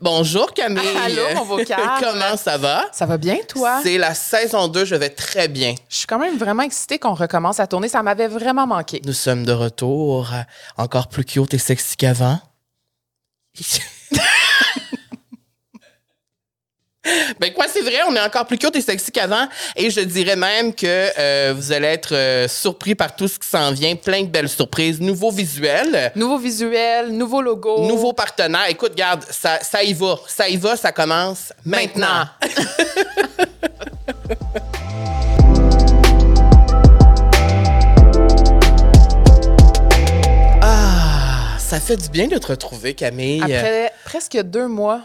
Bonjour Camille. Allô, mon vocal. Comment ça va? Ça va bien, toi? C'est la saison 2, je vais très bien. Je suis quand même vraiment excitée qu'on recommence à tourner. Ça m'avait vraiment manqué. Nous sommes de retour, encore plus cute et sexy qu'avant. Ben quoi, c'est vrai, on est encore plus cute et sexy qu'avant. Et je dirais même que euh, vous allez être euh, surpris par tout ce qui s'en vient. Plein de belles surprises. Nouveaux visuels. Nouveau visuel, nouveau logo. Nouveaux partenaires. Écoute, garde, ça, ça y va. Ça y va, ça commence maintenant. Ah, ça fait du bien de te retrouver, Camille. Après presque deux mois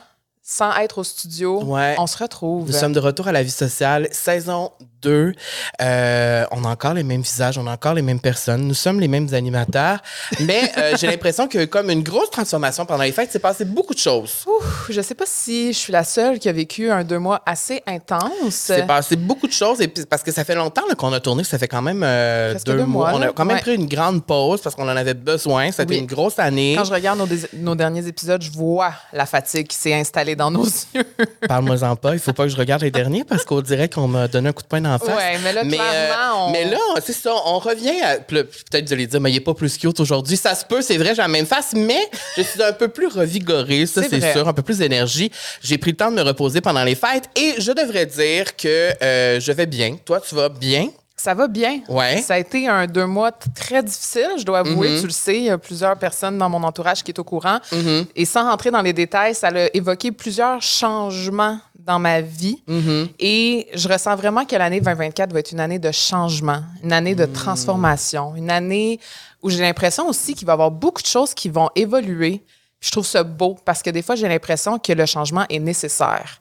sans être au studio, Ouais. on se retrouve. Nous sommes de retour à la vie sociale, saison 2. Euh, on a encore les mêmes visages, on a encore les mêmes personnes, nous sommes les mêmes animateurs, mais euh, j'ai l'impression que comme une grosse transformation pendant les fêtes, c'est passé beaucoup de choses. Ouf, je sais pas si je suis la seule qui a vécu un deux mois assez intense. C'est passé beaucoup de choses et puis parce que ça fait longtemps qu'on a tourné, ça fait quand même euh, deux, deux mois. mois, On a quand même Ouais. pris une grande pause parce qu'on en avait besoin. Ça a été Oui. une grosse année. Quand je regarde nos derniers épisodes, je vois la fatigue qui s'est installée dans nos yeux. Parle-moi-en pas. Il faut pas que je regarde les derniers parce qu'on dirait qu'on m'a donné un coup de poing en face. Ouais, mais là, Mais, euh, clairement, on... mais là, c'est ça, on revient à. Peut-être vous allez dire, mais il n'est pas plus cute aujourd'hui. Ça se peut, c'est vrai, j'ai la même face, mais je suis un peu plus revigorée, ça, C'est sûr, un peu plus d'énergie. J'ai pris le temps de me reposer pendant les fêtes et je devrais dire que euh, je vais bien. Toi, tu vas bien? Ça va bien. Ouais. Ça a été un deux mois très difficile, je dois avouer. Mhm. Tu le sais, il y a plusieurs personnes dans mon entourage qui est au courant. Mhm. Et sans rentrer dans les détails, ça a évoqué plusieurs changements dans ma vie. Mhm. Et je ressens vraiment que l'année 2024 va être une année de changement, une année de transformation, une année où j'ai l'impression aussi qu'il va y avoir beaucoup de choses qui vont évoluer. Je trouve ça beau parce que des fois, j'ai l'impression que le changement est nécessaire.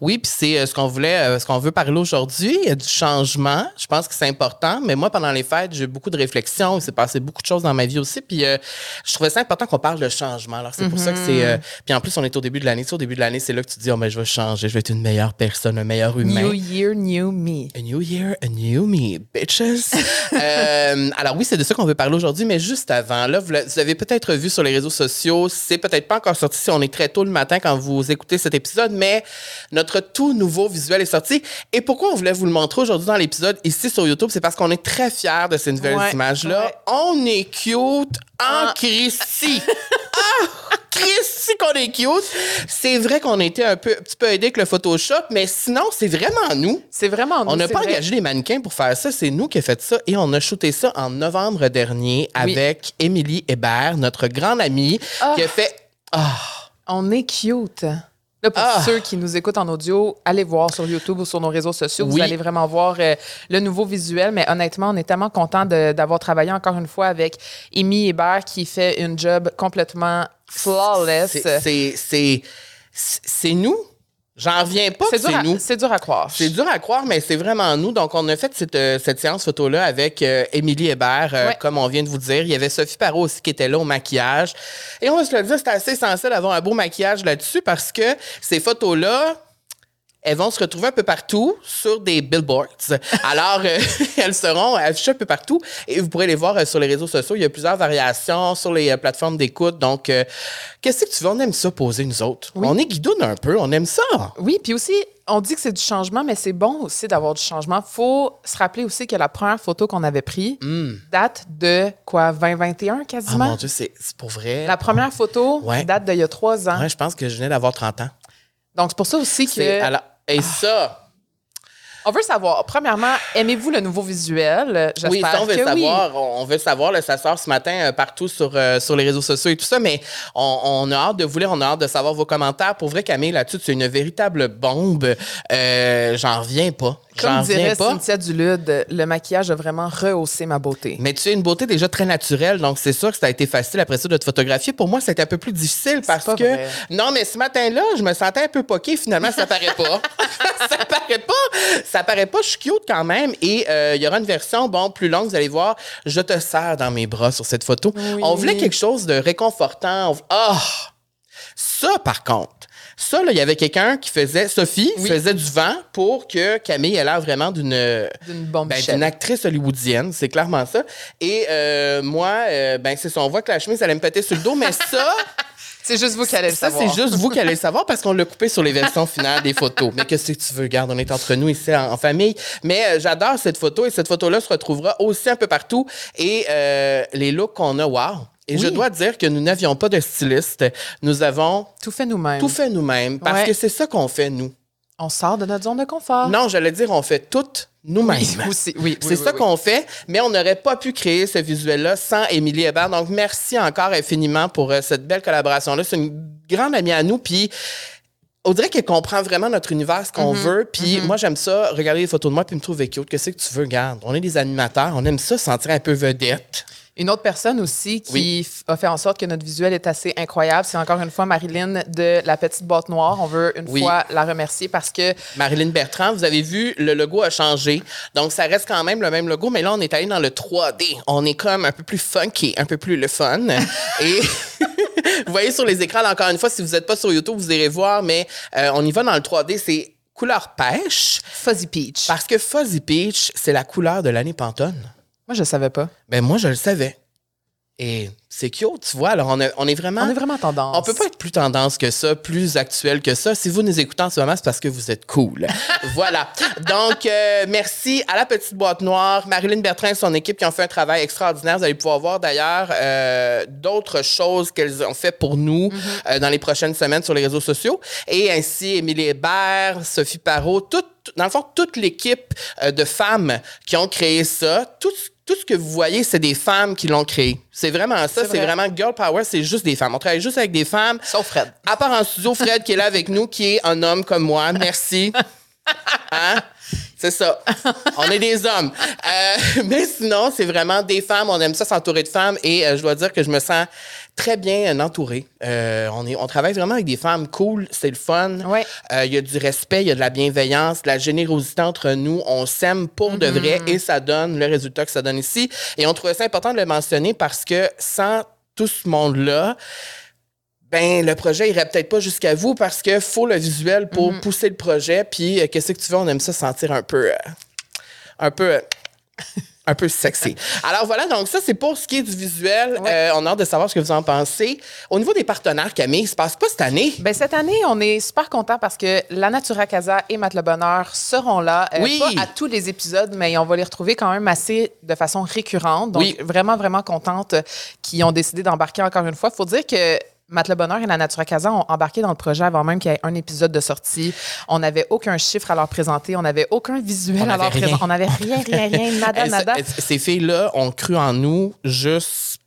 Oui, puis c'est euh, ce qu'on voulait, euh, ce qu'on veut parler aujourd'hui. Il y a du changement. Je pense que c'est important. Mais moi, pendant les fêtes, j'ai eu beaucoup de réflexions. Il s'est passé beaucoup de choses dans ma vie aussi. Puis euh, je trouvais ça important qu'on parle de changement. Alors c'est pour ça que c'est. euh, puis en plus, on est au début de l'année. Tu sais, au début de l'année, c'est là que tu dis, oh, mais je vais changer, je vais être une meilleure personne, un meilleur humain. New year, new me. A new year, a new me, bitches. Euh, alors oui, c'est de ça qu'on veut parler aujourd'hui, mais juste avant, là, vous, vous avez peut-être vu sur les réseaux sociaux, c'est peut-être pas encore sorti si on est très tôt le matin quand vous écoutez cet épisode, mais notre tout nouveau visuel est sorti. Et pourquoi on voulait vous le montrer aujourd'hui dans l'épisode ici sur YouTube, c'est parce qu'on est très fiers de ces nouvelles Ouais, images-là. ouais. On est cute en Ah. Christie. ah, Christy qu'on est cute. C'est vrai qu'on a été un peu, un petit peu aidé avec le Photoshop, mais sinon, c'est vraiment nous. C'est vraiment nous, On n'a pas vrai. engagé les mannequins pour faire ça, c'est nous qui avons fait ça et on a shooté ça en novembre dernier avec Émilie Hébert, notre grande amie, Ah. qui a fait Ah, On est cute. Là, pour Ah. ceux qui nous écoutent en audio, allez voir sur YouTube ou sur nos réseaux sociaux. Oui. Vous allez vraiment voir euh, le nouveau visuel. Mais honnêtement, on est tellement content d'avoir travaillé encore une fois avec Amy Hébert qui fait une job complètement flawless. c'est nous. J'en reviens pas C'est dur, c'est à- nous. c'est dur à croire. C'est dur à croire, mais c'est vraiment nous. Donc, on a fait cette, euh, cette séance photo-là avec euh, Émilie Hébert, euh, Ouais. comme on vient de vous dire. Il y avait Sophie Parot aussi qui était là au maquillage. Et on va se le dire, c'est assez essentiel d'avoir un beau maquillage là-dessus parce que ces photos-là, elles vont se retrouver un peu partout sur des billboards. Alors, euh, elles seront affichées un peu partout et vous pourrez les voir euh, sur les réseaux sociaux. Il y a plusieurs variations sur les euh, plateformes d'écoute. Donc, euh, qu'est-ce que tu veux? On aime ça poser, nous autres. Oui. On est guidoune un peu, on aime ça. Oui, puis aussi, on dit que c'est du changement, mais c'est bon aussi d'avoir du changement. faut se rappeler aussi que la première photo qu'on avait prise date de quoi, 2021 Hmm. Ah quasiment? mon Dieu, c'est pour vrai. la première photo Ouais. date d'il y a trois ans. Ouais, je pense que je venais d'avoir 30 ans. Donc, c'est pour ça aussi que... alors- et ça, On veut savoir, premièrement, aimez-vous le nouveau visuel? J'espère oui, ça, on veut que oui. savoir. On on veut savoir. là, ça sort ce matin euh, partout sur, euh, sur les réseaux sociaux et tout ça, mais on, on a hâte de vous lire, on a hâte de savoir vos commentaires. Pour vrai, Camille, là-dessus, c'est une véritable bombe. Euh, J'en reviens pas. Comme dirait pas. Cynthia Dulude, le maquillage a vraiment rehaussé ma beauté. Mais tu as une beauté déjà très naturelle, donc c'est sûr que ça a été facile après ça de te photographier. Pour moi, c'était un peu plus difficile parce pas que. vrai. Non, mais ce matin-là, je me sentais un peu poquée. Finalement, ça paraît pas. ça paraît pas. Ça paraît pas. Je suis cute quand même. Et euh, il y aura une version, bon, plus longue, vous allez voir. Je te serre dans mes bras sur cette photo. Oui. On voulait quelque chose de réconfortant. On- Ah! Ça, par contre. Ça, là, il y avait quelqu'un qui faisait, Sophie, Oui. faisait du vent pour que Camille ait l'air vraiment d'une ben, actrice hollywoodienne, c'est clairement ça. Et euh, moi, euh, ben c'est ça, on voit que la chemise, elle allait me péter sur le dos, mais ça, C'est juste vous qui allez le Ça, savoir. c'est juste vous qui allez le savoir parce qu'on l'a coupé sur les versions finales des photos. Mais qu'est-ce que tu veux? Garde, on est entre nous ici en, en famille. Mais euh, j'adore cette photo et cette photo-là se retrouvera aussi un peu partout. Et euh, les looks qu'on a, wow! Et je dois dire que nous n'avions pas de styliste. Nous avons Tout fait nous-mêmes. tout fait nous-mêmes parce Ouais. que c'est ça qu'on fait, nous. On sort de notre zone de confort. Non, j'allais dire, on fait tout nous-mêmes. Oui, oui, C'est oui, ça qu'on fait, mais on n'aurait pas pu créer ce visuel-là sans Émilie Hébert. Donc, merci encore infiniment pour euh, cette belle collaboration-là. C'est une grande amie à nous, puis on dirait qu'elle comprend vraiment notre univers, ce qu'on Mm-hmm. veut. Puis moi, j'aime ça, regarder les photos de moi, puis me trouver cute. Qu'est-ce que tu veux, regarde? On est des animateurs, on aime ça, se sentir un peu vedette. Une autre personne aussi qui Oui. a fait en sorte que notre visuel est assez incroyable, c'est encore une fois Marilyn de La Petite Boîte Noire. On veut une Oui. fois la remercier parce que Marilyn Bertrand, vous avez vu, le logo a changé. Donc, ça reste quand même le même logo, mais là, on est allé dans le 3D. On est comme un peu plus funky, un peu plus le fun. Et vous voyez sur les écrans, là, encore une fois, si vous n'êtes pas sur YouTube, vous irez voir, mais euh, on y va dans le 3D. C'est couleur pêche, Fuzzy Peach. parce que Fuzzy Peach, c'est la couleur de l'année Pantone. Moi, je savais pas. Ben, moi, je le savais. Et c'est cute, tu vois. Alors, on, a- on est vraiment... On est vraiment tendance. On peut pas être plus tendance que ça, plus actuel que ça. Si vous nous écoutez en ce moment, c'est parce que vous êtes cool. voilà. Donc, euh, merci à la petite boîte noire, Marilyn Bertrand et son équipe qui ont fait un travail extraordinaire. Vous allez pouvoir voir d'ailleurs euh, d'autres choses qu'elles ont fait pour nous euh, dans les prochaines semaines sur les réseaux sociaux. Et ainsi, Émilie Hébert, Sophie Parot, toute, dans le fond, toute l'équipe euh, de femmes qui ont créé ça. Tout, tout ce que vous voyez, c'est des femmes qui l'ont créé. C'est vraiment ça. C'est C'est vrai. vraiment Girl Power, c'est juste des femmes. On travaille juste avec des femmes. Sauf Fred. À part en studio, Fred qui est là avec nous, qui est un homme comme moi. Merci. Hein? C'est ça. On est des hommes. Euh, mais sinon, c'est vraiment des femmes. On aime ça s'entourer de femmes et euh, je dois dire que je me sens très bien entourée. Euh, on, est, on travaille vraiment avec des femmes cool. C'est le fun. Ouais. Euh, Il y a du respect, il y a de la bienveillance, de la générosité entre nous. On s'aime pour de vrai et ça donne le résultat que ça donne ici. Et on trouvait ça important de le mentionner parce que sans tout ce monde-là, ben le projet irait peut-être pas jusqu'à vous parce que faut le visuel pour pousser le projet. Puis euh, qu'est-ce que tu veux, on aime ça sentir un peu, un peu. Un peu sexy. Alors voilà, donc ça, c'est pour ce qui est du visuel. Ouais. Euh, on a hâte de savoir ce que vous en pensez. Au niveau des partenaires, Camille, il se passe quoi cette année? Ben, cette année, on est super content parce que la Natura Casa et Le Bonheur seront là. Euh, Oui. Pas à tous les épisodes, mais on va les retrouver quand même assez de façon récurrente. Donc, Oui. vraiment, vraiment contente qu'ils ont décidé d'embarquer encore une fois. Il faut dire que Matt Le Bonheur et la Natura Casa ont embarqué dans le projet avant même qu'il y ait un épisode de sortie. On n'avait aucun chiffre à leur présenter, on n'avait aucun visuel On à leur présenter. On n'avait rien, rien, rien, nada, nada. ces filles-là ont cru en nous juste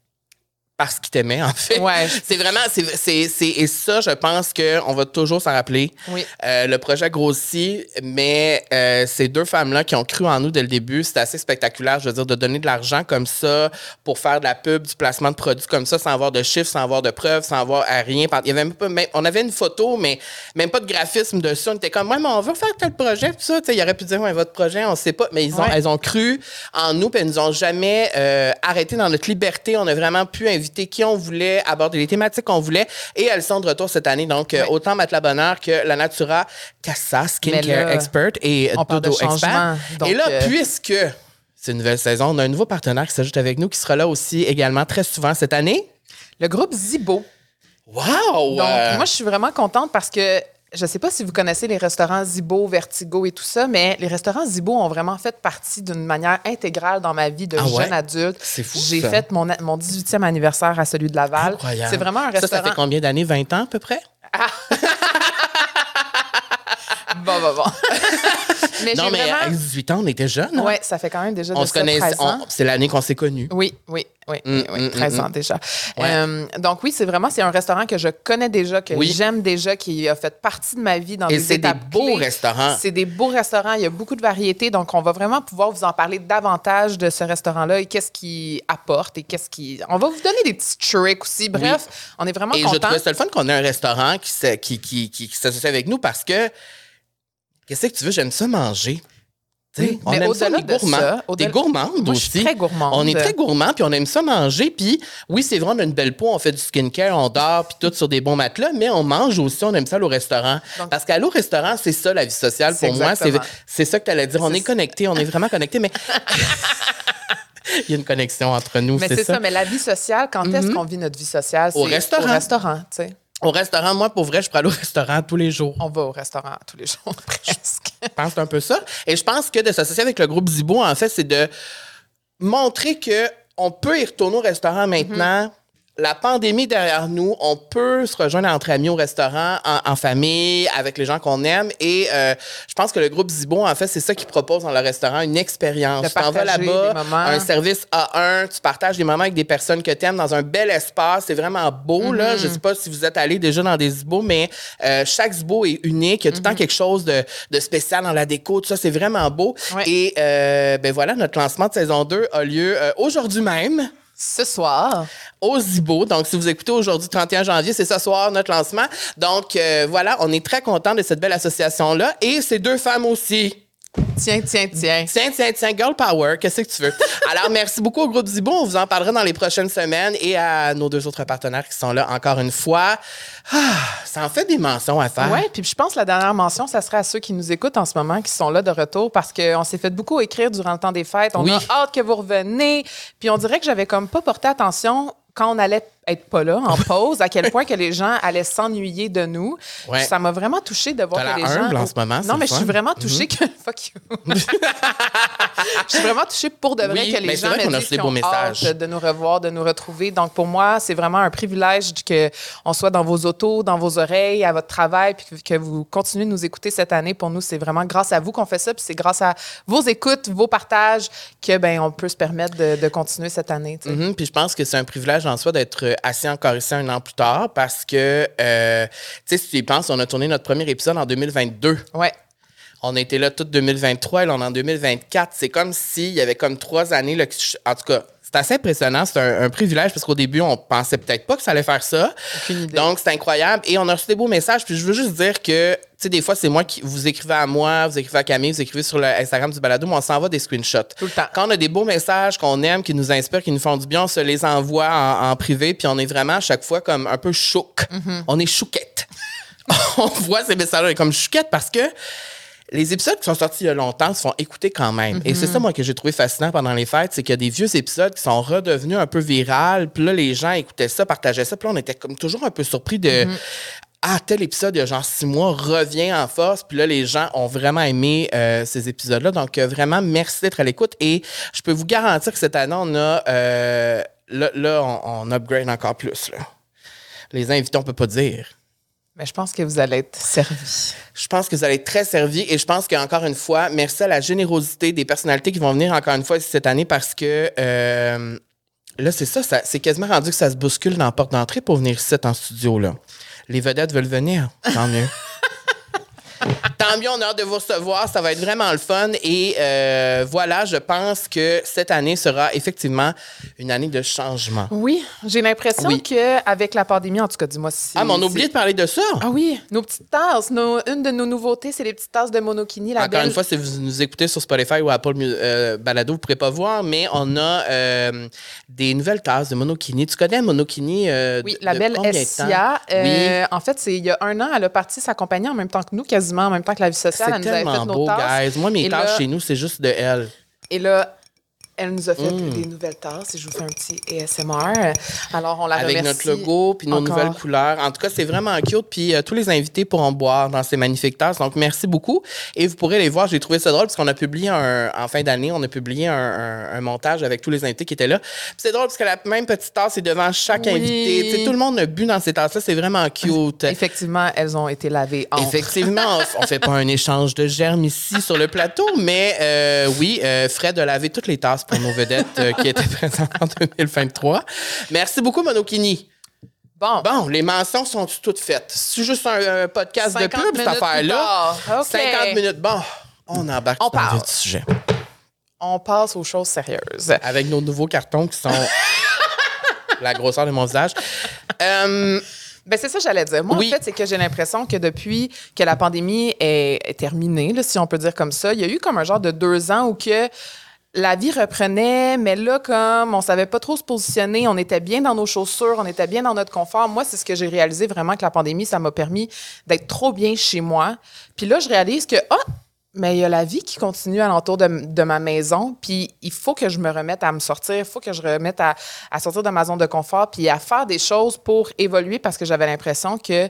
parce qu'ils t'aimaient, en fait. Ouais. C'est vraiment, c'est, c'est, c'est- et ça, je pense qu'on va toujours s'en rappeler. Oui. Euh, le projet grossit, mais euh, ces deux femmes-là qui ont cru en nous dès le début, c'était assez spectaculaire. Je veux dire, de donner de l'argent comme ça pour faire de la pub, du placement de produits comme ça, sans avoir de chiffres, sans avoir de preuves, sans avoir à rien. Il y avait même pas, même- on avait une photo, mais même pas de graphisme dessus. On était comme, ouais, mais on veut faire tel projet, tout ça. Tu sais, il aurait pu dire, ouais, votre projet, on sait pas. Mais ils ont, Ouais. elles ont cru en nous, puis elles nous ont jamais euh, arrêté dans notre liberté. On a vraiment pu inviter qui on voulait, aborder les thématiques qu'on voulait, et elles sont de retour cette année. Donc, euh, autant Matelas Bonheur que la Natura Casa, Mais Skincare Expert et Dodo Expert. donc, et là, euh, puisque c'est une nouvelle saison, on a un nouveau partenaire qui s'ajoute avec nous, qui sera là aussi également très souvent cette année. Le groupe Zibo. Wow! Donc, Euh, moi, je suis vraiment contente parce que je ne sais pas si vous connaissez les restaurants Zibo, Vertigo et tout ça, mais les restaurants Zibo ont vraiment fait partie d'une manière intégrale dans ma vie de Ah ouais? jeune adulte. C'est fou, J'ai fait mon, mon 18e anniversaire à celui de Laval. incroyable. C'est vraiment un restaurant. ça fait combien d'années? 20 ans à peu près? Bon, bon, bon. mais non, mais vraiment... à 18 ans, on était jeunes. hein? Ouais, ça fait quand même déjà On se connaît, 13 ans. on- c'est l'année qu'on s'est connus. Oui, oui, oui, Mm, oui, mm, 13 mm, ans déjà. Ouais. Euh, donc oui, c'est vraiment c'est un restaurant que je connais déjà, que Oui. j'aime déjà, qui a fait partie de ma vie dans Et des c'est des étapes beaux clés. restaurants. C'est des beaux restaurants, il y a beaucoup de variétés, donc on va vraiment pouvoir vous en parler davantage de ce restaurant-là et qu'est-ce qu'il apporte et qu'est-ce qui... On va vous donner des petits tricks aussi. Bref, on est vraiment Et je trouvais ça le fun qu'on ait un restaurant qui, qui, qui, qui, qui s'associe avec nous parce que, qu'est-ce que tu veux, j'aime ça manger. Oui, on aime ça, les gourmands. ça, des au-delà- gourmandes Moi, je aussi. suis très gourmande. On est très gourmands, puis on aime ça manger. Puis oui, c'est vrai, on a une belle peau, on fait du skincare, on dort, puis tout sur des bons matelas, mais on mange aussi, on aime ça aller au restaurant. Donc- Parce qu'aller au restaurant, c'est ça la vie sociale pour moi. C'est ça que tu allais dire. On C'est est connectés, on est vraiment connectés, mais il y a une connexion entre nous, Mais c'est ça. ça. mais la vie sociale, quand est-ce qu'on vit notre vie sociale? Au restaurant. Au restaurant, tu sais. Au restaurant, moi, pour vrai, je pourrais aller au restaurant tous les jours. On va au restaurant tous les jours, presque. Je pense un peu ça. Et je pense que de s'associer avec le groupe Zibo, en fait, c'est de montrer que on peut y retourner au restaurant maintenant. La pandémie derrière nous, on peut se rejoindre entre amis au restaurant, en, en famille, avec les gens qu'on aime. Et euh, je pense que le groupe Zibo, en fait, c'est ça qu'ils propose dans le restaurant, une expérience. Tu t'en vas là-bas, un service A1, tu partages des moments avec des personnes que tu aimes dans un bel espace. C'est vraiment beau, là. Mm-hmm. Je sais pas si vous êtes allé déjà dans des Zibo, mais euh, chaque Zibo est unique. Il y a tout le temps Mm-hmm. quelque chose de, de spécial dans la déco. Tout ça, c'est vraiment beau. Ouais. Et euh, ben voilà, notre lancement de saison 2 a lieu euh, aujourd'hui même Ce soir, au Zibo. Donc, si vous écoutez aujourd'hui, 31 janvier, c'est ce soir notre lancement. Donc, euh, voilà, on est très content de cette belle association-là. Et ces deux femmes aussi. Tiens, tiens, tiens. Tiens, tiens, tiens, girl power, qu'est-ce que tu veux? Alors, merci beaucoup au groupe Zibo. On vous en parlera dans les prochaines semaines et à nos deux autres partenaires qui sont là encore une fois. Ah, ça en fait des mentions à faire. Oui, puis je pense que la dernière mention, ça serait à ceux qui nous écoutent en ce moment, qui sont là de retour, parce qu'on s'est fait beaucoup écrire durant le temps des fêtes. On Oui. a hâte que vous reveniez. Puis on dirait que j'avais comme pas porté attention quand on allait être pas là, en pause, à quel point que les gens allaient s'ennuyer de nous. Ouais. Ça m'a vraiment touché de voir que les l'air gens... humble en ce moment, Non, mais je. Mhm. suis vraiment touchée que... Fuck you. je suis vraiment touchée pour de vrai Oui, que les gens vrai me disent des qu'ils beaux ont messages. hâte de nous revoir, de nous retrouver. Donc, pour moi, c'est vraiment un privilège que on soit dans vos autos, dans vos oreilles, à votre travail, puis que, vous continuez de nous écouter cette année. Pour nous, c'est vraiment grâce à vous qu'on fait ça, puis c'est grâce à vos écoutes, vos partages, que ben on peut se permettre de, de continuer cette année. Mhm, Puis je pense que c'est un privilège en soi d'être euh, assis encore ici un an plus tard parce que, euh, tu sais, si tu y penses, on a tourné notre premier épisode en 2022. Ouais. On a été là toute 2023 et là, on est en 2024. C'est comme s'il y avait comme trois années. Là, en tout cas, c'est assez impressionnant. C'est un, un privilège parce qu'au début, on pensait peut-être pas que ça allait faire ça. Idée. Donc, c'est incroyable. Et on a reçu des beaux messages. Puis je veux juste dire que, tu sais, des fois, c'est moi qui vous écrivez à moi, vous écrivez à Camille, vous écrivez sur le Instagram du balado, mais on s'envoie des screenshots. Tout le temps. Quand on a des beaux messages qu'on aime, qui nous inspirent, qui nous font du bien, on se les envoie en, en privé. Puis on est vraiment à chaque fois comme un peu chouque. Mm-hmm. On est chouquette. on voit ces messages-là comme chouquette parce que les épisodes qui sont sortis il y a longtemps se font écouter quand même. Et c'est ça, moi, que j'ai trouvé fascinant pendant les fêtes, c'est qu'il y a des vieux épisodes qui sont redevenus un peu virales. Puis là, les gens écoutaient ça, partageaient ça. Puis là, on était comme toujours un peu surpris de... Mm-hmm. Ah, tel épisode, il y a genre six mois, revient en force. Puis là, les gens ont vraiment aimé euh, ces épisodes-là. Donc, euh, vraiment, merci d'être à l'écoute. Et je peux vous garantir que cette année, on a... euh, là, là, on, on upgrade encore plus. Là. Les invités, on peut pas dire. Mais je pense que vous allez être servis. Je pense que vous allez être très servis et je pense qu'encore une fois, merci à la générosité des personnalités qui vont venir encore une fois ici cette année parce que euh, là, c'est ça, ça- c'est quasiment rendu que ça se bouscule dans la porte d'entrée pour venir ici en studio. Là. Les vedettes veulent venir, tant mieux. Tant mieux, on a hâte de vous recevoir. Ça va être vraiment le fun. Et euh, voilà, je pense que cette année sera effectivement une année de changement. Oui, j'ai l'impression Oui. qu'avec la pandémie, en tout cas, dis-moi si... Ah, mais on oublié de parler de ça. Ah oui, nos petites tasses. Nos- une de nos nouveautés, c'est les petites tasses de monokini. La Encore belle. une fois, si vous nous écoutez sur Spotify ou Apple euh, Balado, vous ne pourrez pas voir, mais on a euh, des nouvelles tasses de Monokini. Tu connais Monokini? Oui, de- la belle? Essia. Oui. En fait, il y a un an, elle a parti sa compagnie en même temps que nous, quasiment en même temps que la vie sociale. C'est tellement beau, guys. Moi, mes là- chez nous, c'est juste de elle. Et là, elle nous a fait Mm. des nouvelles tasses et je vous fais un petit ASMR. Alors, on la Avec remercie. notre logo, puis nos encore. nouvelles couleurs. En tout cas, c'est vraiment cute. Puis euh, tous les invités pourront boire dans ces magnifiques tasses. Donc, merci beaucoup. Et vous pourrez les voir. J'ai trouvé ça drôle parce qu'on a publié un, en fin d'année, on a publié un, un- un montage avec tous les invités qui étaient là. C'est drôle parce que la même petite tasse est devant chaque Oui. invité. Tu sais, tout le monde a bu dans ces tasses-là. C'est vraiment cute. Effectivement, elles ont été lavées en Effectivement, on ne fait pas un échange de germes ici sur le plateau, mais euh, oui, euh, Fred a lavé toutes les tasses pour nos vedettes euh, qui étaient présentes en 2023. Merci beaucoup, Monokini. Bon, Bon, les mentions sont toutes faites. C'est juste un, un podcast de 50 pub, cette affaire-là. tard. OK. 50 minutes. Bon, on embarque On dans le parle. sujet. on passe aux choses sérieuses. Avec nos nouveaux cartons qui sont la grosseur de mon visage. Euh, Ben c'est ça que j'allais dire. Moi, Oui. en fait, c'est que j'ai l'impression que depuis que la pandémie est, est terminée, là, si on peut dire comme ça, il y a eu comme un genre de deux ans où que la vie reprenait, mais là, comme on savait pas trop se positionner, on était bien dans nos chaussures, on était bien dans notre confort. Moi, c'est ce que j'ai réalisé vraiment que la pandémie, ça m'a permis d'être trop bien chez moi. Puis là, je réalise que, ah, mais il y a la vie qui continue alentour de, de ma maison, puis il faut que je me remette à me sortir, il faut que je remette à, sortir de ma zone de confort, puis à faire des choses pour évoluer parce que j'avais l'impression que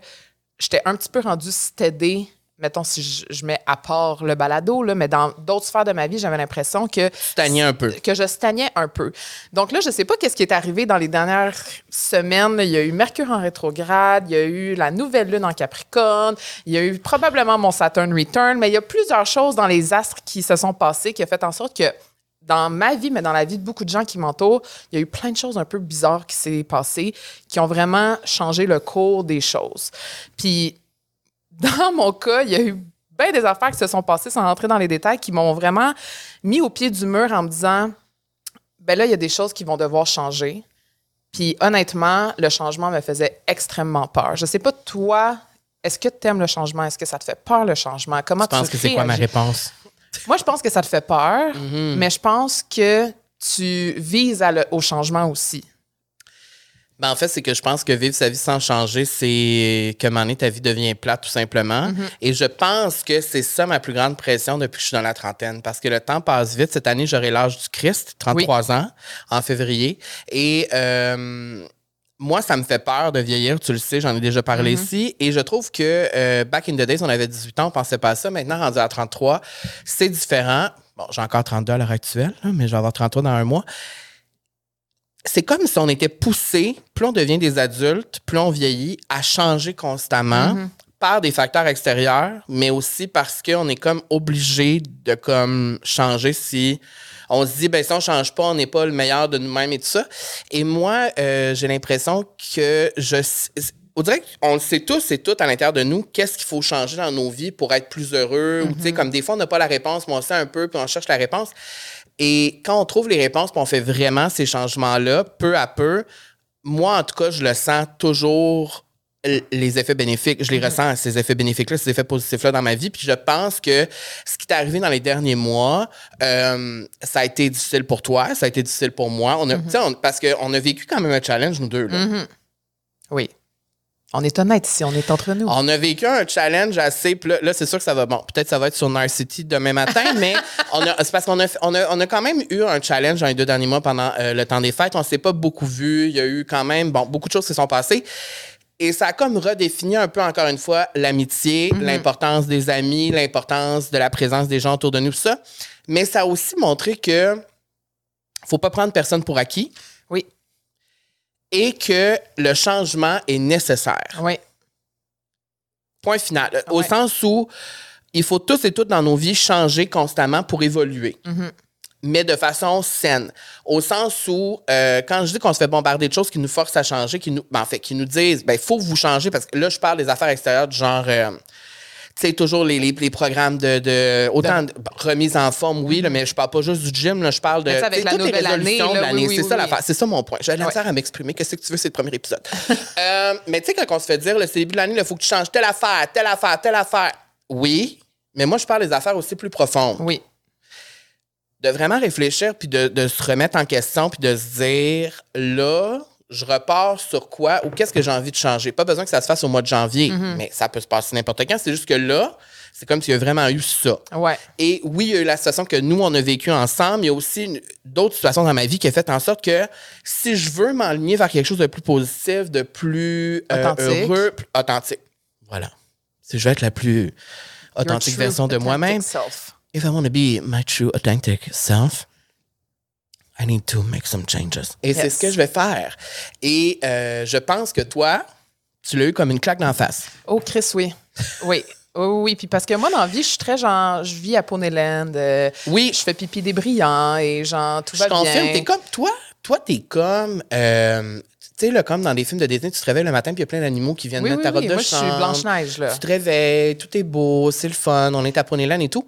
j'étais un petit peu rendue stédée mettons, si je, je mets à part le balado, là, mais dans d'autres sphères de ma vie, j'avais l'impression que Stagnais un peu. que je stagnais un peu. Donc là, je sais pas qu'est-ce qui est arrivé dans les dernières semaines. Il y a eu Mercure en rétrograde, il y a eu la nouvelle lune en Capricorne, il y a eu probablement mon Saturn Return, mais il y a plusieurs choses dans les astres qui se sont passées qui ont fait en sorte que dans ma vie, mais dans la vie de beaucoup de gens qui m'entourent, il y a eu plein de choses un peu bizarres qui s'est passées, qui ont vraiment changé le cours des choses. Puis dans mon cas, il y a eu bien des affaires qui se sont passées sans rentrer dans les détails qui m'ont vraiment mis au pied du mur en me disant ben là, il y a des choses qui vont devoir changer. Puis honnêtement, le changement me faisait extrêmement peur. Je sais pas, toi, est-ce que tu aimes le changement? Est-ce que ça te fait peur, le changement? Comment pense tu que c'est quoi ma réponse? Moi, je pense que ça te fait peur, Mhm. mais je pense que tu vises à le- au changement aussi. Ben, en fait, c'est que je pense que vivre sa vie sans changer, c'est que moment donné, ta vie devient plate, tout simplement. Et je pense que c'est ça ma plus grande pression depuis que je suis dans la trentaine. Parce que le temps passe vite. Cette année, j'aurai l'âge du Christ, 33 ans, en février. Et euh, moi, ça me fait peur de vieillir, tu le sais, j'en ai déjà parlé ici. Et je trouve que euh, back in the days, on avait 18 ans, on pensait pas à ça. Maintenant, rendu à 33, c'est différent. Bon, j'ai encore 32 à l'heure actuelle, mais je vais avoir 33 dans un mois c'est comme si on était poussé, plus on devient des adultes, plus on vieillit, à changer constamment par des facteurs extérieurs, mais aussi parce qu'on est comme obligé de comme changer si on se dit ben si on change pas, on n'est pas le meilleur de nous-mêmes et tout ça. Et moi, euh, j'ai l'impression que je on dirait qu'on le sait tous et toutes à l'intérieur de nous, qu'est-ce qu'il faut changer dans nos vies pour être plus heureux. Ou, tu sais, comme des fois, on n'a pas la réponse, mais on sait un peu, puis on cherche la réponse. Et quand on trouve les réponses, on fait vraiment ces changements-là, peu à peu, moi, en tout cas, je le sens toujours les effets bénéfiques. Je les ressens, ces effets bénéfiques-là, ces effets positifs-là dans ma vie. Puis je pense que ce qui t'est arrivé dans les derniers mois, euh, ça a été difficile pour toi, ça a été difficile pour moi. On a, sais, on- parce qu'on a vécu quand même un challenge, nous deux. là. Oui. On est honnête ici, on est entre nous. On a vécu un challenge assez. Là, là, c'est sûr que ça va. Bon, peut-être ça va être sur Narcity demain matin, mais on a, c'est parce qu'on a, on a, on a quand même eu un challenge dans les deux derniers mois pendant euh, le temps des fêtes. On s'est pas beaucoup vu. Il y a eu quand même bon, beaucoup de choses qui se sont passées. Et ça a comme redéfini un peu, encore une fois, l'amitié, l'importance des amis, l'importance de la présence des gens autour de nous, tout ça. Mais ça a aussi montré que faut pas prendre personne pour acquis et que le changement est nécessaire. oui. Point final. Au sens où il faut tous et toutes dans nos vies changer constamment pour évoluer. Mm-hmm. Mais de façon saine. Au sens où, euh, quand je dis qu'on se fait bombarder de choses qui nous forcent à changer, qui nous, ben, en fait, qui nous disent, ben, il faut vous changer, parce que là, je parle des affaires extérieures du genre, euh, tu sais, toujours les, les, les programmes de, de autant de, bon, remise en forme, oui, là, mais je parle pas juste du gym, là, je parle de avec la toutes les nouvelle année, résolutions de l'année. oui, c'est oui, ça oui. C'est ça mon point. J'ai de la misère à m'exprimer. Qu'est-ce que tu veux, c'est le premier épisode? Euh, mais tu sais, quand on se fait dire, c'est le début de l'année, il faut que tu changes telle affaire, telle affaire, telle affaire. Oui, mais moi, je parle des affaires aussi plus profondes. Oui. De vraiment réfléchir, puis de, de se remettre en question, puis de se dire, là, je repars sur quoi ou qu'est-ce que j'ai envie de changer? Pas besoin que ça se fasse au mois de janvier, mais ça peut se passer n'importe quand. C'est juste que là, c'est comme s'il y a vraiment eu ça. Ouais. Et oui, il y a eu la situation que nous, on a vécue ensemble. Il y a aussi d'autres situations dans ma vie qui ont fait en sorte que si je veux m'aligner vers quelque chose de plus positif, de plus euh, Authentique. heureux, plus authentique. Voilà. Si je veux être la plus authentique version de moi-même, if I want to be my true authentic self, I need to make some changes. Et c'est ce que je vais faire. Et euh, je pense que toi, tu l'as eu comme une claque d'en face. Oh, Chris, oui. Oui. Oui, oui. Puis parce que moi, dans la vie, je suis très genre, je vis à Ponyland. euh, Oui, je fais pipi des brillants et genre, tout Je va confirme, bien. t'es comme toi. Toi, t'es comme. euh, tu sais, là, comme dans des films de Disney, tu te réveilles le matin puis il y a plein d'animaux qui viennent Oui, mettre oui, ta robe oui. de Moi, je suis. Blanche-Neige, là. Tu te réveilles, tout est beau, c'est le fun, on est à Ponyland et tout.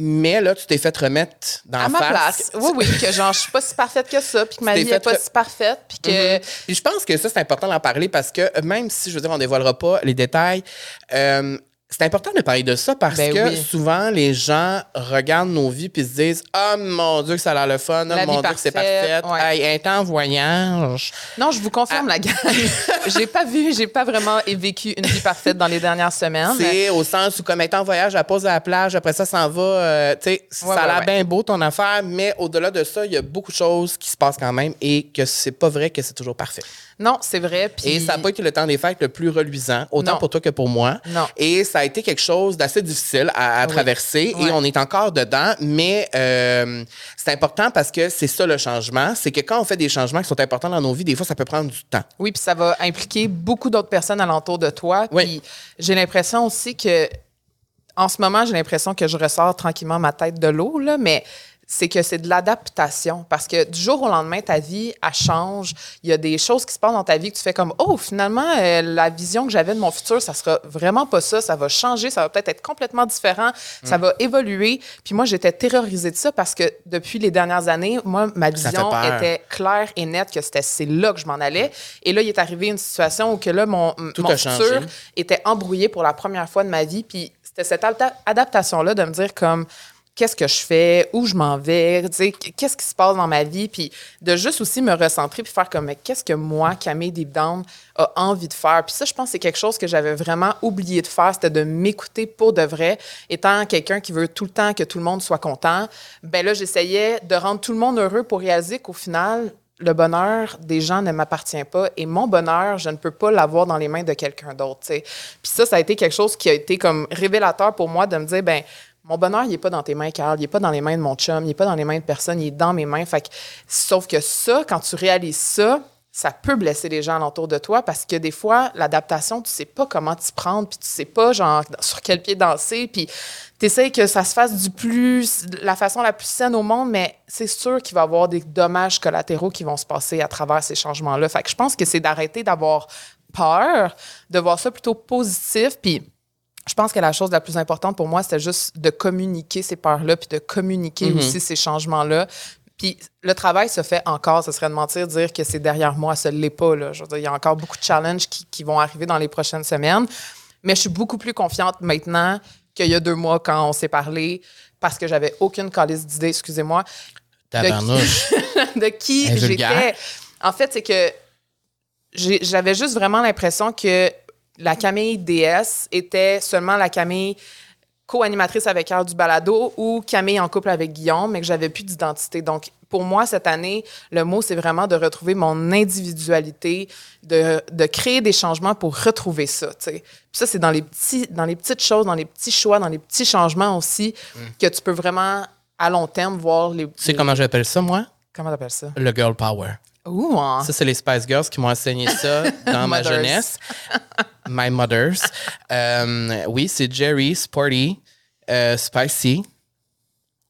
Mais là, tu t'es fait remettre dans À la ma face. place. Oui, oui, que genre, je suis pas si parfaite que ça, puis que ma vie fait est pas re- si parfaite, puis que... Puis je pense que ça, c'est important d'en parler parce que même si, je veux dire, on dévoilera pas les détails, euh, c'est important de parler de ça parce Ben que oui. souvent, les gens regardent nos vies puis se disent Ah, mon Dieu, que ça a l'air le fun. La mon Dieu, que c'est parfait. ouais. Hey, est en voyage. Non, je vous confirme, Ah. la gang. j'ai pas vu, j'ai pas vraiment vécu une vie parfaite dans les dernières semaines. C'est au sens où, comme est en voyage, elle pose à la plage, après ça, s'en va. euh, tu sais, ça a l'air ouais. bien beau ton affaire, mais au-delà de ça, il y a beaucoup de choses qui se passent quand même et que c'est pas vrai que c'est toujours parfait. Non, c'est vrai. Et ça n'a pas été le temps des fêtes le plus reluisant, autant Non. pour toi que pour moi. Non. Et ça a été quelque chose d'assez difficile à, à Oui. traverser et on est encore dedans, mais euh, c'est important parce que c'est ça le changement, c'est que quand on fait des changements qui sont importants dans nos vies, des fois, ça peut prendre du temps. Oui, puis ça va impliquer beaucoup d'autres personnes alentour de toi. Oui. Puis j'ai l'impression aussi que, en ce moment, j'ai l'impression que je ressors tranquillement ma tête de l'eau, là, mais c'est que c'est de l'adaptation. Parce que du jour au lendemain, ta vie, elle change. Il y a des choses qui se passent dans ta vie que tu fais comme, oh, finalement, euh, la vision que j'avais de mon futur, ça sera vraiment pas ça. Ça va changer, ça va peut-être être complètement différent, ça va évoluer. Puis moi, j'étais terrorisée de ça parce que depuis les dernières années, moi, ma vision était claire et nette que c'était c'est là que je m'en allais. Et là, il est arrivé une situation où que là, mon, Tout mon futur changé. était embrouillé pour la première fois de ma vie. Puis c'était cette adapta- adaptation-là de me dire comme qu'est-ce que je fais, où je m'en vais, qu'est-ce qui se passe dans ma vie, puis de juste aussi me recentrer puis faire comme qu'est-ce que moi, Camille Deep Down, a envie de faire? Puis ça, je pense que c'est quelque chose que j'avais vraiment oublié de faire, c'était de m'écouter pour de vrai. Étant quelqu'un qui veut tout le temps que tout le monde soit content, ben là, j'essayais de rendre tout le monde heureux pour réaliser qu'au final, le bonheur des gens ne m'appartient pas et mon bonheur, je ne peux pas l'avoir dans les mains de quelqu'un d'autre. Puis ça, ça a été quelque chose qui a été comme révélateur pour moi de me dire, ben mon bonheur, il n'est pas dans tes mains, Carl, il n'est pas dans les mains de mon chum, il n'est pas dans les mains de personne, il est dans mes mains. Fait que, sauf que ça, quand tu réalises ça, ça peut blesser les gens alentour de toi parce que des fois, l'adaptation, tu sais pas comment t'y prendre, puis tu sais pas, genre, sur quel pied danser, puis t'essayes que ça se fasse du plus, la façon la plus saine au monde, mais c'est sûr qu'il va y avoir des dommages collatéraux qui vont se passer à travers ces changements-là. Fait que je pense que c'est d'arrêter d'avoir peur, de voir ça plutôt positif, puis je pense que la chose la plus importante pour moi, c'était juste de communiquer ces peurs-là, puis de communiquer aussi ces changements-là. Puis le travail se fait encore. Ce serait de mentir de dire que c'est derrière moi, ce l'est pas. Là. Je veux dire, il y a encore beaucoup de challenges qui, qui vont arriver dans les prochaines semaines. Mais je suis beaucoup plus confiante maintenant qu'il y a deux mois quand on s'est parlé, parce que j'avais aucune calice d'idée, excusez-moi, Tabarnouche. de qui est vulgaire. j'étais. En fait, c'est que j'avais juste vraiment l'impression que la Camille DS était seulement la Camille co-animatrice avec Carl du balado ou Camille en couple avec Guillaume, mais que j'avais plus d'identité. Donc, pour moi, cette année, le mot, c'est vraiment de retrouver mon individualité, de, de créer des changements pour retrouver ça. Puis ça, c'est dans les, petits, dans les petites choses, dans les petits choix, dans les petits changements aussi, que tu peux vraiment, à long terme, voir les... Mm. tu sais comment j'appelle ça, moi? Comment t'appelles ça? Le girl power. Ouh, hein. Ça, c'est les Spice Girls qui m'ont enseigné ça dans ma jeunesse. My mothers. Euh, oui, c'est Jerry, Sporty, euh, Spicy,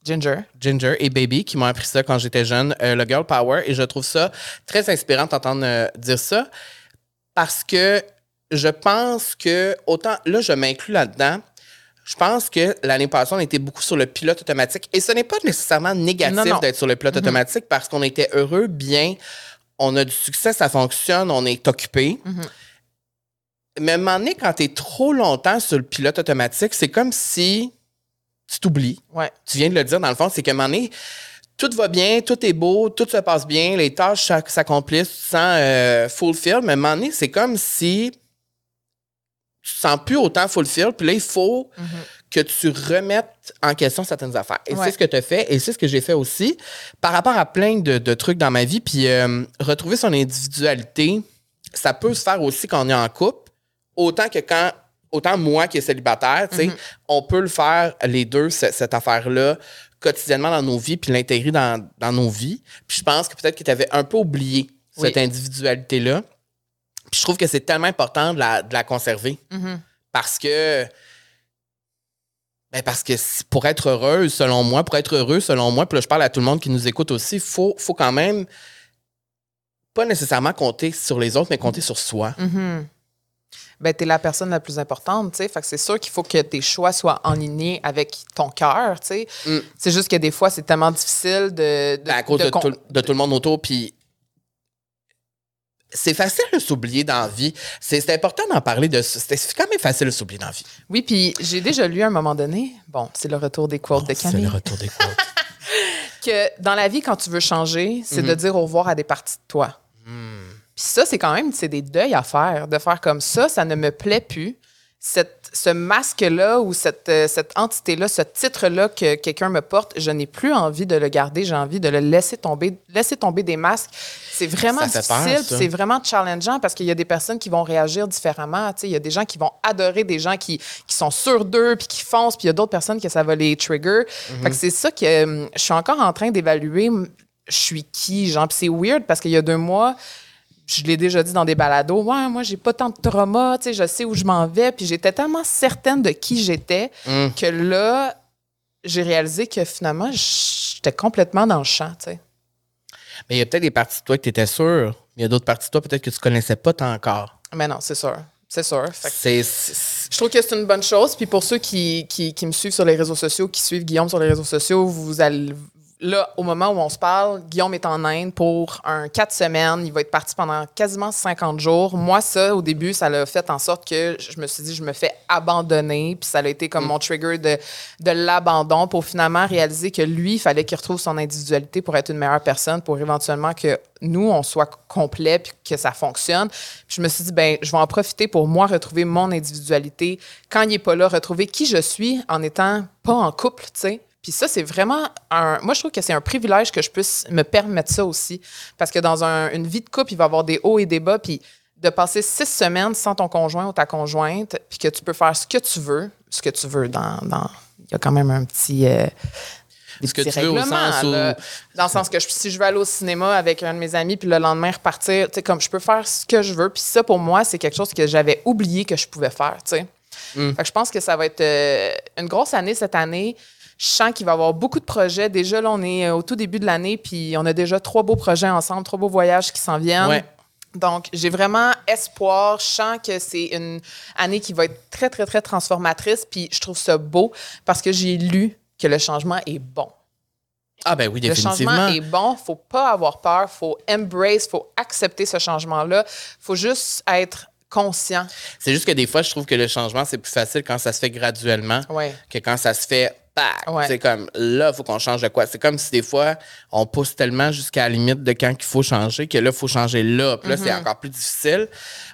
Ginger. Ginger et Baby qui m'ont appris ça quand j'étais jeune, euh, le girl power. Et je trouve ça très inspirant d'entendre euh, dire ça parce que je pense que, autant, là, je m'inclus là-dedans. Je pense que l'année passée, on était beaucoup sur le pilote automatique. Et ce n'est pas nécessairement négatif d'être sur le pilote automatique parce qu'on était heureux, bien, on a du succès, ça fonctionne, on est occupé. Mais à un moment donné, quand tu es trop longtemps sur le pilote automatique, c'est comme si tu t'oublies Ouais. tu viens de le dire, dans le fond, c'est qu'à un moment donné, tout va bien, tout est beau, tout se passe bien, les tâches s'ac- s'accomplissent, tu te sens euh, fulfill, mais à un moment donné, c'est comme si tu te sens plus autant fulfill, puis là, il faut que tu remettes en question certaines affaires. Et Ouais. c'est ce que tu as fait, et c'est ce que j'ai fait aussi, par rapport à plein de, de trucs dans ma vie, puis euh, retrouver son individualité, ça peut se faire aussi quand on est en couple, autant que quand autant moi qui est célibataire, tu sais, on peut le faire les deux, ce- cette affaire-là, quotidiennement dans nos vies, puis l'intégrer dans, dans nos vies. Puis je pense que peut-être que tu avais un peu oublié cette individualité-là. Puis je trouve que c'est tellement important de la, de la conserver. Parce que. Ben parce que pour être heureuse, selon moi, pour être heureux, selon moi, puis là, je parle à tout le monde qui nous écoute aussi, il faut, faut quand même pas nécessairement compter sur les autres, mais compter sur soi. Ben, t'es la personne la plus importante, tu sais. Fait que c'est sûr qu'il faut que tes choix soient en ligne avec ton cœur, tu sais. Mm. C'est juste que des fois, c'est tellement difficile de... de- Ben, à cause de, tout, de tout le monde autour. Puis c'est facile de s'oublier dans la vie. C'est c'est important d'en parler de ça. C'est c'est quand même facile de s'oublier dans la vie. Oui, puis j'ai déjà lu à un moment donné, bon, c'est le retour des quotes de C'est Camille, le retour des quotes. que dans la vie, quand tu veux changer, c'est Mhm. de dire au revoir à des parties de toi. Puis ça, c'est quand même, c'est des deuils à faire, de faire comme ça, ça ne me plaît plus. Cette, ce masque-là ou cette, euh, cette entité-là, ce titre-là que quelqu'un me porte, je n'ai plus envie de le garder, j'ai envie de le laisser tomber, laisser tomber des masques. C'est vraiment difficile, c'est vraiment challengeant parce qu'il y a des personnes qui vont réagir différemment. Tu sais, Il y a des gens qui vont adorer des gens qui, qui sont sûrs d'eux puis qui foncent, puis il y a d'autres personnes que ça va les trigger. Que c'est ça que euh, je suis encore en train d'évaluer. Je suis qui, genre, c'est weird parce qu'il y a deux mois, je l'ai déjà dit dans des balados, ouais, moi, j'ai pas tant de trauma, tu sais, je sais où je m'en vais. Puis j'étais tellement certaine de qui j'étais Mm. que là, j'ai réalisé que finalement, j'étais complètement dans le champ, tu sais. Mais il y a peut-être des parties de toi que tu étais sûr, mais il y a d'autres parties de toi peut-être que tu connaissais pas tant encore. Mais non, c'est sûr. C'est sûr. C'est- je trouve que c'est une bonne chose. Puis pour ceux qui, qui, qui me suivent sur les réseaux sociaux, qui suivent Guillaume sur les réseaux sociaux, vous allez. Là, au moment où on se parle, Guillaume est en Inde pour un quatre semaines. Il va être parti pendant quasiment 50 jours. Moi, ça, au début, ça l'a fait en sorte que je me suis dit, je me fais abandonner. Puis ça a été comme mon trigger de, de l'abandon pour finalement réaliser que lui, il fallait qu'il retrouve son individualité pour être une meilleure personne, pour éventuellement que nous, on soit complet puis que ça fonctionne. Puis je me suis dit, ben, je vais en profiter pour moi retrouver mon individualité. Quand il n'est pas là, retrouver qui je suis en étant pas en couple, tu sais. Puis ça, c'est vraiment un. Moi, je trouve que c'est un privilège que je puisse me permettre ça aussi. Parce que dans un- une vie de couple, il va y avoir des hauts et des bas. Puis de passer six semaines sans ton conjoint ou ta conjointe, puis que tu peux faire ce que tu veux, ce que tu veux dans. dans- il y a quand même un petit. euh, des Ce que tu veux au sens où- là. Dans le sens que je- si je veux aller au cinéma avec un de mes amis, puis le lendemain repartir, tu sais, comme je peux faire ce que je veux. Puis ça, pour moi, c'est quelque chose que j'avais oublié que je pouvais faire, tu sais. Mm. Fait que je pense que ça va être euh, une grosse année cette année. Je sens qu'il va y avoir beaucoup de projets. Déjà, là, on est euh, au tout début de l'année, puis on a déjà trois beaux projets ensemble, trois beaux voyages qui s'en viennent. Ouais. Donc, j'ai vraiment espoir. Je sens que c'est une année qui va être très, très, très transformatrice. Puis je trouve ça beau parce que j'ai lu que le changement est bon. Ah, ben oui, Le définitivement. changement est bon. Faut pas avoir peur. Faut embrace. Faut accepter ce changement-là. Faut juste être conscient. C'est juste que des fois, je trouve que le changement, c'est plus facile quand ça se fait graduellement Ouais. que quand ça se fait. Ouais. C'est comme là, il faut qu'on change de quoi? C'est comme si des fois, on pousse tellement jusqu'à la limite de quand il faut changer que là, il faut changer là. Puis là, c'est Mm-hmm. encore plus difficile.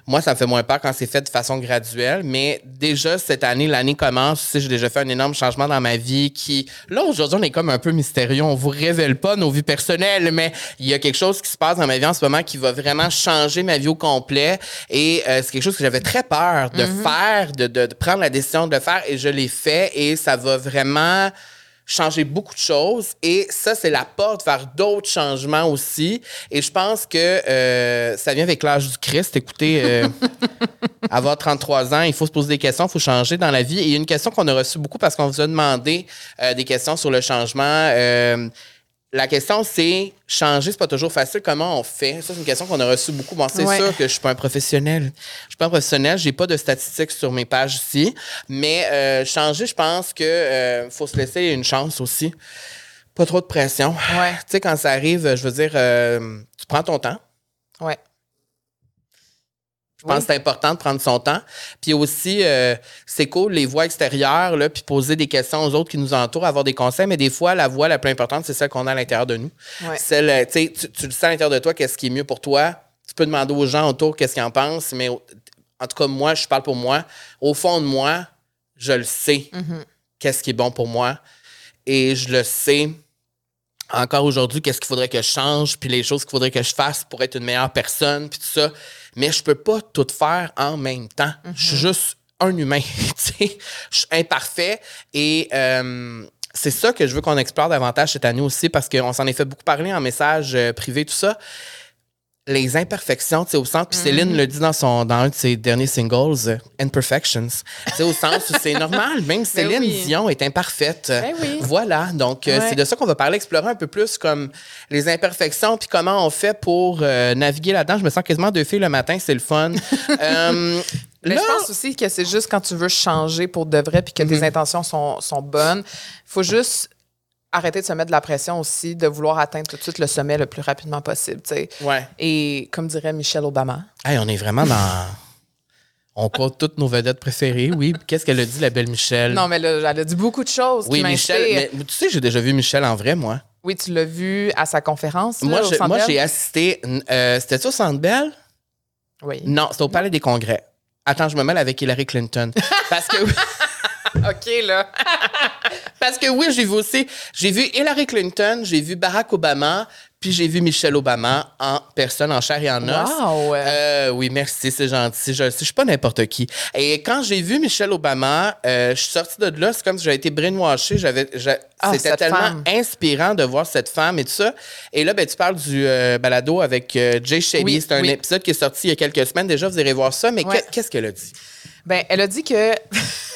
Moi, ça me fait moins peur quand c'est fait de façon graduelle. Mais déjà, cette année, l'année commence. Tu sais, j'ai déjà fait un énorme changement dans ma vie qui. Là, aujourd'hui, on est comme un peu mystérieux. On vous révèle pas nos vies personnelles, mais il y a quelque chose qui se passe dans ma vie en ce moment qui va vraiment changer ma vie au complet. Et euh, c'est quelque chose que j'avais très peur de faire, de, de- de prendre la décision de le faire. Et je l'ai fait. Et ça va vraiment changer beaucoup de choses. Et ça, c'est la porte vers d'autres changements aussi. Et je pense que euh, ça vient avec l'âge du Christ. Écoutez, euh, avoir 33 ans, il faut se poser des questions, il faut changer dans la vie. Et il y a une question qu'on a reçue beaucoup parce qu'on vous a demandé euh, des questions sur le changement. La question, c'est changer, c'est pas toujours facile. Comment on fait? Ça, c'est une question qu'on a reçue beaucoup. Bon, c'est Ouais. sûr que je suis pas un professionnel. Je suis pas un professionnel. J'ai pas de statistiques sur mes pages ici. Mais euh, changer, je pense que euh, faut se laisser une chance aussi. Pas trop de pression. Ouais. Tu sais, quand ça arrive, je veux dire, euh, tu prends ton temps. Ouais. Je pense que c'est important de prendre son temps. Puis aussi, euh, c'est cool les voix extérieures, là, puis poser des questions aux autres qui nous entourent, avoir des conseils. Mais des fois, la voix la plus importante, c'est celle qu'on a à l'intérieur de nous. Ouais. Celle, euh, tu sais, tu, le sens à l'intérieur de toi, qu'est-ce qui est mieux pour toi. Tu peux demander aux gens autour qu'est-ce qu'ils en pensent. Mais en tout cas, moi, je parle pour moi. Au fond de moi, je le sais. Qu'est-ce qui est bon pour moi. Et je le sais encore aujourd'hui, qu'est-ce qu'il faudrait que je change, puis les choses qu'il faudrait que je fasse pour être une meilleure personne, puis tout ça. Mais je peux pas tout faire en même temps. Je suis juste un humain, tu sais. Je suis imparfait et euh, c'est ça que je veux qu'on explore davantage cette année aussi parce qu'on s'en est fait beaucoup parler en message euh, privé, tout ça. Les imperfections, tu sais, au sens, puis Céline le dit dans, son, dans un de ses derniers singles, euh, Imperfections. Tu sais, au sens où c'est normal, même Céline oui. Dion est imparfaite. Ben oui. Voilà, donc euh, c'est de ça qu'on va parler, explorer un peu plus comme les imperfections, puis comment on fait pour euh, naviguer là-dedans. Je me sens quasiment deux filles le matin, c'est le fun. Euh, Mais là- je pense aussi que c'est juste quand tu veux changer pour de vrai puis que tes intentions sont, sont bonnes. faut juste arrêter de se mettre de la pression aussi, de vouloir atteindre tout de suite le sommet le plus rapidement possible, tu sais. Ouais. Et comme dirait Michelle Obama, Hey, on est vraiment dans. On compte toutes nos vedettes préférées, oui. Qu'est-ce qu'elle a dit, la belle Michelle? non, mais là, elle a dit beaucoup de choses oui, qui. Mais, tu sais, j'ai déjà vu Michelle en vrai, moi. Oui, tu l'as vu à sa conférence. là, Moi, au j'ai assisté. euh, C'était-tu au Centre Bell? Oui. Non, c'était au Palais des Congrès. Attends, je me mêle avec Hillary Clinton. Parce que. OK, là. Parce que oui, j'ai vu aussi, j'ai vu Hillary Clinton, j'ai vu Barack Obama, puis j'ai vu Michelle Obama en personne, en chair et en os. Wow. Euh, oui, merci, c'est gentil. Je, je suis pas n'importe qui. Et quand j'ai vu Michelle Obama, euh, je suis sortie de là, c'est comme si j'avais été brainwashée. J'avais, j'a- Ah, c'était tellement femme. inspirant de voir cette femme et tout ça. Et là, ben, tu parles du euh, balado avec Jay Shetty. Oui, c'est un oui. épisode qui est sorti il y a quelques semaines. Déjà, vous irez voir ça. Mais Ouais. qu'est-ce qu'elle a dit? Ben, elle a dit que.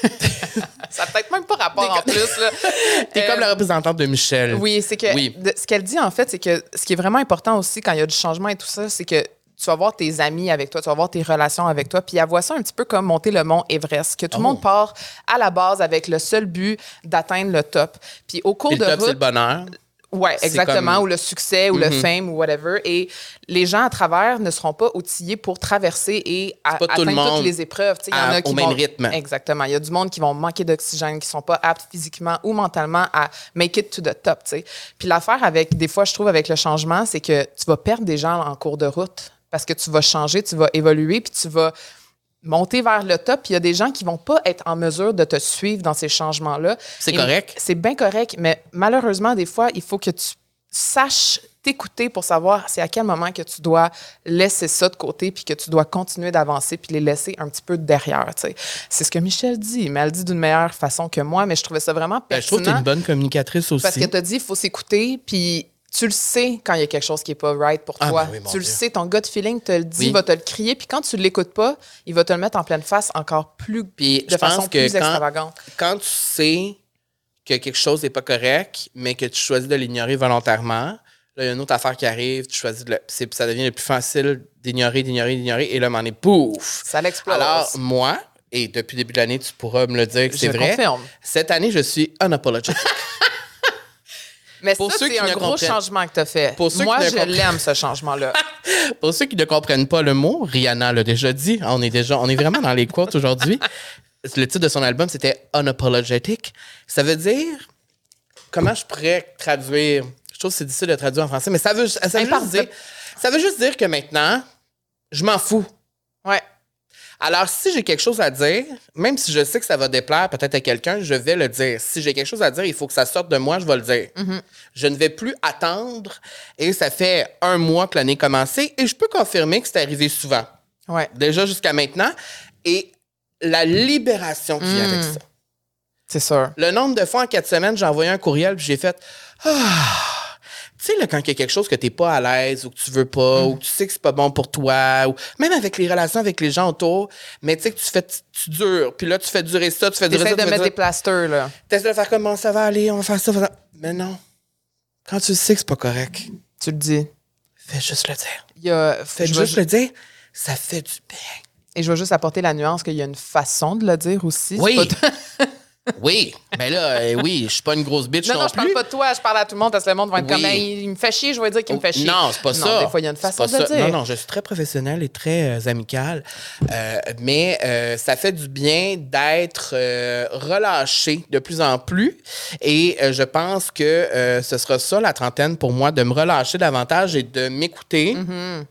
ça n'a peut-être même pas rapport en plus, là. T'es Euh, comme la représentante de Michelle. Oui, c'est que Oui. de- ce qu'elle dit en fait, c'est que ce qui est vraiment important aussi quand il y a du changement et tout ça, c'est que tu vas voir tes amis avec toi, tu vas voir tes relations avec toi, puis elle voit ça un petit peu comme monter le mont Everest, que tout le Oh. monde part à la base avec le seul but d'atteindre le top. Puis au cours le de top, c'est le route, bonheur. Ouais, C'est exactement, comme- ou le succès, ou le Mhm. fame, ou whatever. Et les gens à travers ne seront pas outillés pour traverser et à- pas tout le atteindre monde toutes les épreuves. Il y en a qui au même vont- rythme. Exactement. Il y a du monde qui vont manquer d'oxygène, qui sont pas aptes physiquement ou mentalement à make it to the top. tu sais. Puis l'affaire avec, des fois, je trouve, avec le changement, c'est que tu vas perdre des gens en cours de route parce que tu vas changer, tu vas évoluer, puis tu vas monter vers le top. Puis il y a des gens qui vont pas être en mesure de te suivre dans ces changements-là. C'est correct. C'est bien correct, mais malheureusement, des fois, il faut que tu saches t'écouter pour savoir c'est à quel moment que tu dois laisser ça de côté puis que tu dois continuer d'avancer puis les laisser un petit peu derrière. tu sais. C'est ce que Michel dit, mais elle dit d'une meilleure façon que moi, mais je trouvais ça vraiment Ben, je trouve pertinent que t'es une bonne communicatrice aussi. parce que tu as dit il faut s'écouter puis tu le sais quand il y a quelque chose qui est pas right pour Ah, toi. ben oui, tu le Dieu. sais, ton gut feeling te le dit, Oui. va te le crier, puis quand tu l'écoutes pas, il va te le mettre en pleine face encore plus, Puis de je façon pense que plus quand- extravagante. quand tu sais que quelque chose n'est pas correct, mais que tu choisis de l'ignorer volontairement, là, il y a une autre affaire qui arrive, tu choisis de le. Ça devient le plus facile d'ignorer, d'ignorer, d'ignorer, et là, m'en est pouf! Ça l'explose. Alors, moi, et depuis le début de l'année, tu pourras me le dire que c'est Je vrai. confirme. Cette année, je suis unapologetic. Mais Pour ça, ceux c'est qui un gros comprennent- changement que tu as fait. Pour ceux Moi, je comprennent- l'aime, ce changement-là. Pour ceux qui ne comprennent pas le mot, Rihanna l'a déjà dit. On est déjà, on est vraiment dans les quotes aujourd'hui. Le titre de son album, c'était Unapologetic. Ça veut dire, comment je pourrais traduire? Je trouve que c'est difficile de traduire en français, mais ça veut, ça veut, juste, dire, ça veut juste dire que maintenant, je m'en fous. ouais. Alors, si j'ai quelque chose à dire, même si je sais que ça va déplaire peut-être à quelqu'un, je vais le dire. Si j'ai quelque chose à dire, il faut que ça sorte de moi, je vais le dire. Je ne vais plus attendre. Et ça fait un mois que l'année a commencé et je peux confirmer que c'est arrivé souvent. Ouais. Déjà jusqu'à maintenant. Et la libération qui vient avec ça. C'est sûr. Le nombre de fois en quatre semaines, j'ai envoyé un courriel puis j'ai fait Ah! Tu sais, là, quand il y a quelque chose que tu n'es pas à l'aise ou que tu veux pas ou que tu sais que c'est pas bon pour toi ou même avec les relations avec les gens autour, mais tu sais que tu fais, tu dures, puis là, tu fais durer ça, tu fais durer ça. de tu fais mettre durer- des plasters, là. T'essaies de faire comment ça va aller, on va faire ça, on va faire ça. Mais non. Quand tu sais que c'est pas correct, Tu le dis. fais juste le dire. Il y a, Fais je juste le dire. Ça fait du bien. Et je vais juste apporter la nuance qu'il y a une façon de le dire aussi. Oui. Oui, mais là, euh, oui, je suis pas une grosse bitch Non, non, non, je parle plus. pas de toi, je parle à tout le monde parce que le monde va être Oui. comme, Hey, il me fait chier, je vais dire qu'il me fait chier. Non, c'est pas Non, ça. Des fois, il y a une C'est façon de ça. dire. Non, non, je suis très professionnelle et très euh, amicale. Euh, mais euh, ça fait du bien d'être euh, relâché de plus en plus. Et euh, je pense que euh, ce sera ça, la trentaine, pour moi, de me relâcher davantage et de m'écouter. Mm-hmm.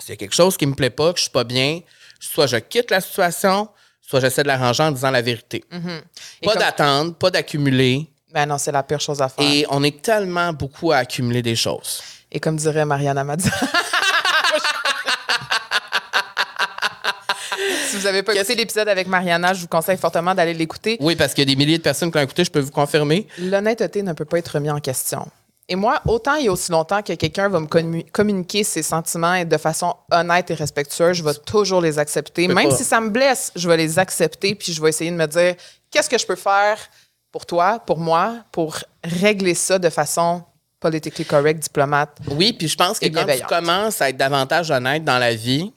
S'il y a quelque chose qui me plaît pas, que je suis pas bien, soit je quitte la situation, soit j'essaie de l'arranger en disant la vérité. Mm-hmm. Pas comme- d'attendre, pas d'accumuler. Ben non, c'est la pire chose à faire. Et on est tellement beaucoup à accumuler des choses. Et comme dirait Mariana Mazza. si vous n'avez pas écouté l'épisode avec Mariana, je vous conseille fortement d'aller l'écouter. Oui, parce qu'il y a des milliers de personnes qui l'ont écouté, je peux vous confirmer. L'honnêteté ne peut pas être remise en question. Et moi, autant il y a aussi longtemps que quelqu'un va me commu- communiquer ses sentiments et de façon honnête et respectueuse, je vais toujours les accepter. Même pas. si ça me blesse, je vais les accepter puis je vais essayer de me dire qu'est-ce que je peux faire pour toi, pour moi, pour régler ça de façon politically correct, diplomate. Oui, puis je pense que Et quand tu commences à être davantage honnête dans la vie,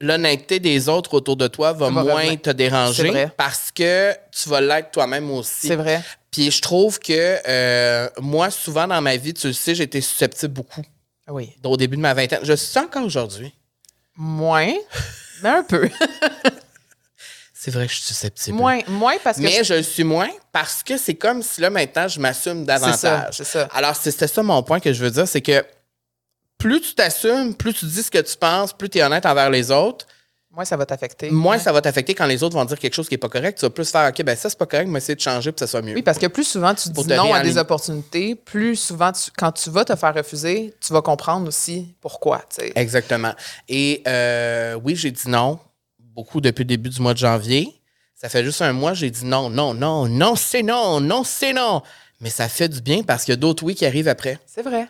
l'honnêteté des autres autour de toi va Va moins revenir. te déranger parce que tu vas l'être toi-même aussi. C'est vrai. Puis je trouve que euh, moi, souvent dans ma vie, tu le sais, j'ai été susceptible beaucoup Oui. au début de ma vingtaine. Je suis encore aujourd'hui. Moins, mais un peu. C'est vrai que je suis susceptible. moins, moins parce que. Mais je le suis moins parce que c'est comme si là maintenant je m'assume ça, davantage. c'est ça. Alors c'est- c'était ça mon point que je veux dire, c'est que plus tu t'assumes, plus tu dis ce que tu penses, plus tu es honnête envers les autres, Moins ça va t'affecter. moins Ouais. ça va t'affecter quand les autres vont dire quelque chose qui est pas correct. Tu vas plus faire OK, ben ça c'est pas correct, mais essayer de changer pour que ça soit mieux. Oui, parce que plus souvent tu dis non à des opportunités, plus souvent tu- quand tu vas te faire refuser, tu vas comprendre aussi pourquoi. Exactement. Et euh, oui, j'ai dit non beaucoup depuis le début du mois de janvier. Ça fait juste un mois, j'ai dit non, non, non, non, c'est non, non, c'est non. Mais ça fait du bien parce qu'il y a d'autres oui qui arrivent après. C'est vrai.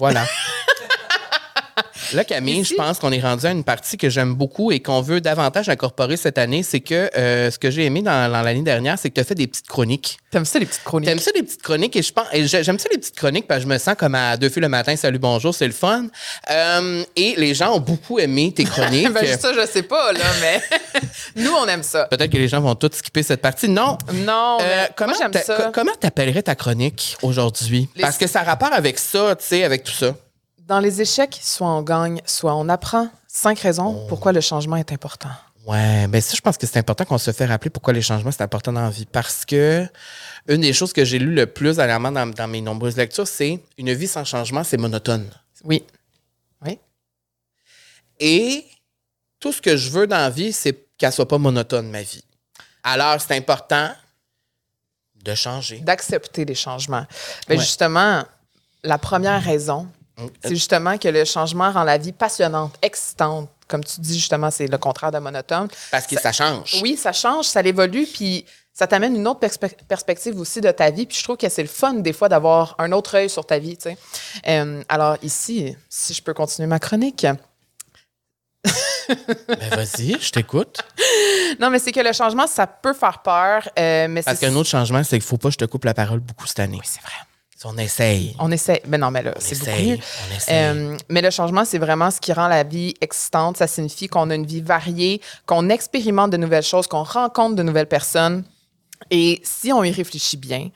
Voilà. Là, Camille, Ici- je pense qu'on est rendu à une partie que j'aime beaucoup et qu'on veut davantage incorporer cette année. C'est que euh, ce que j'ai aimé dans, dans l'année dernière, c'est que tu as fait des petites chroniques. T'aimes ça les petites chroniques? T'aimes ça les petites chroniques et je pense j'aime ça les petites chroniques parce que je me sens comme à deux filles le matin, salut bonjour, c'est le fun. Euh, et les gens ont beaucoup aimé tes chroniques. ben, ça, je sais pas, là, mais nous, on aime ça. Peut-être que les gens vont tous skipper cette partie. Non. Non, Euh, comment j'aime ça. comment t'appellerais ta chronique aujourd'hui? Les- Parce que ça a rapport avec ça, tu sais, avec tout ça. Dans les échecs, soit on gagne, soit on apprend. Cinq raisons Oh. pourquoi le changement est important. Ouais, ben ça, je pense que c'est important qu'on se fait rappeler pourquoi les changements, c'est important dans la vie. Parce que une des choses que j'ai lues le plus dernièrement dans, dans mes nombreuses lectures, c'est une vie sans changement, c'est monotone. Oui. Oui. Et tout ce que je veux dans la vie, c'est qu'elle soit pas monotone, ma vie. Alors, c'est important de changer. D'accepter les changements. Ben, Ouais. Justement, la première raison, c'est justement que le changement rend la vie passionnante, excitante. Comme tu dis, justement, c'est le contraire de monotone. Parce que ça change. Oui, ça change, ça évolue, puis ça t'amène une autre perspe- perspective aussi de ta vie. Puis je trouve que c'est le fun, des fois, d'avoir un autre œil sur ta vie, tu sais. Euh, alors ici, si je peux continuer ma chronique. Ben vas-y, je t'écoute. Non, mais c'est que le changement, ça peut faire peur, euh, mais Parce qu'un autre changement, c'est qu'il faut pas que je te coupe la parole beaucoup cette année. Oui, c'est vrai. On essaye. On essaie. Mais non, mais là, c'est beaucoup essaye. mieux. On essaye. Euh, mais le changement, c'est vraiment ce qui rend la vie excitante. Ça signifie qu'on a une vie variée, qu'on expérimente de nouvelles choses, qu'on rencontre de nouvelles personnes. Et si on y réfléchit bien,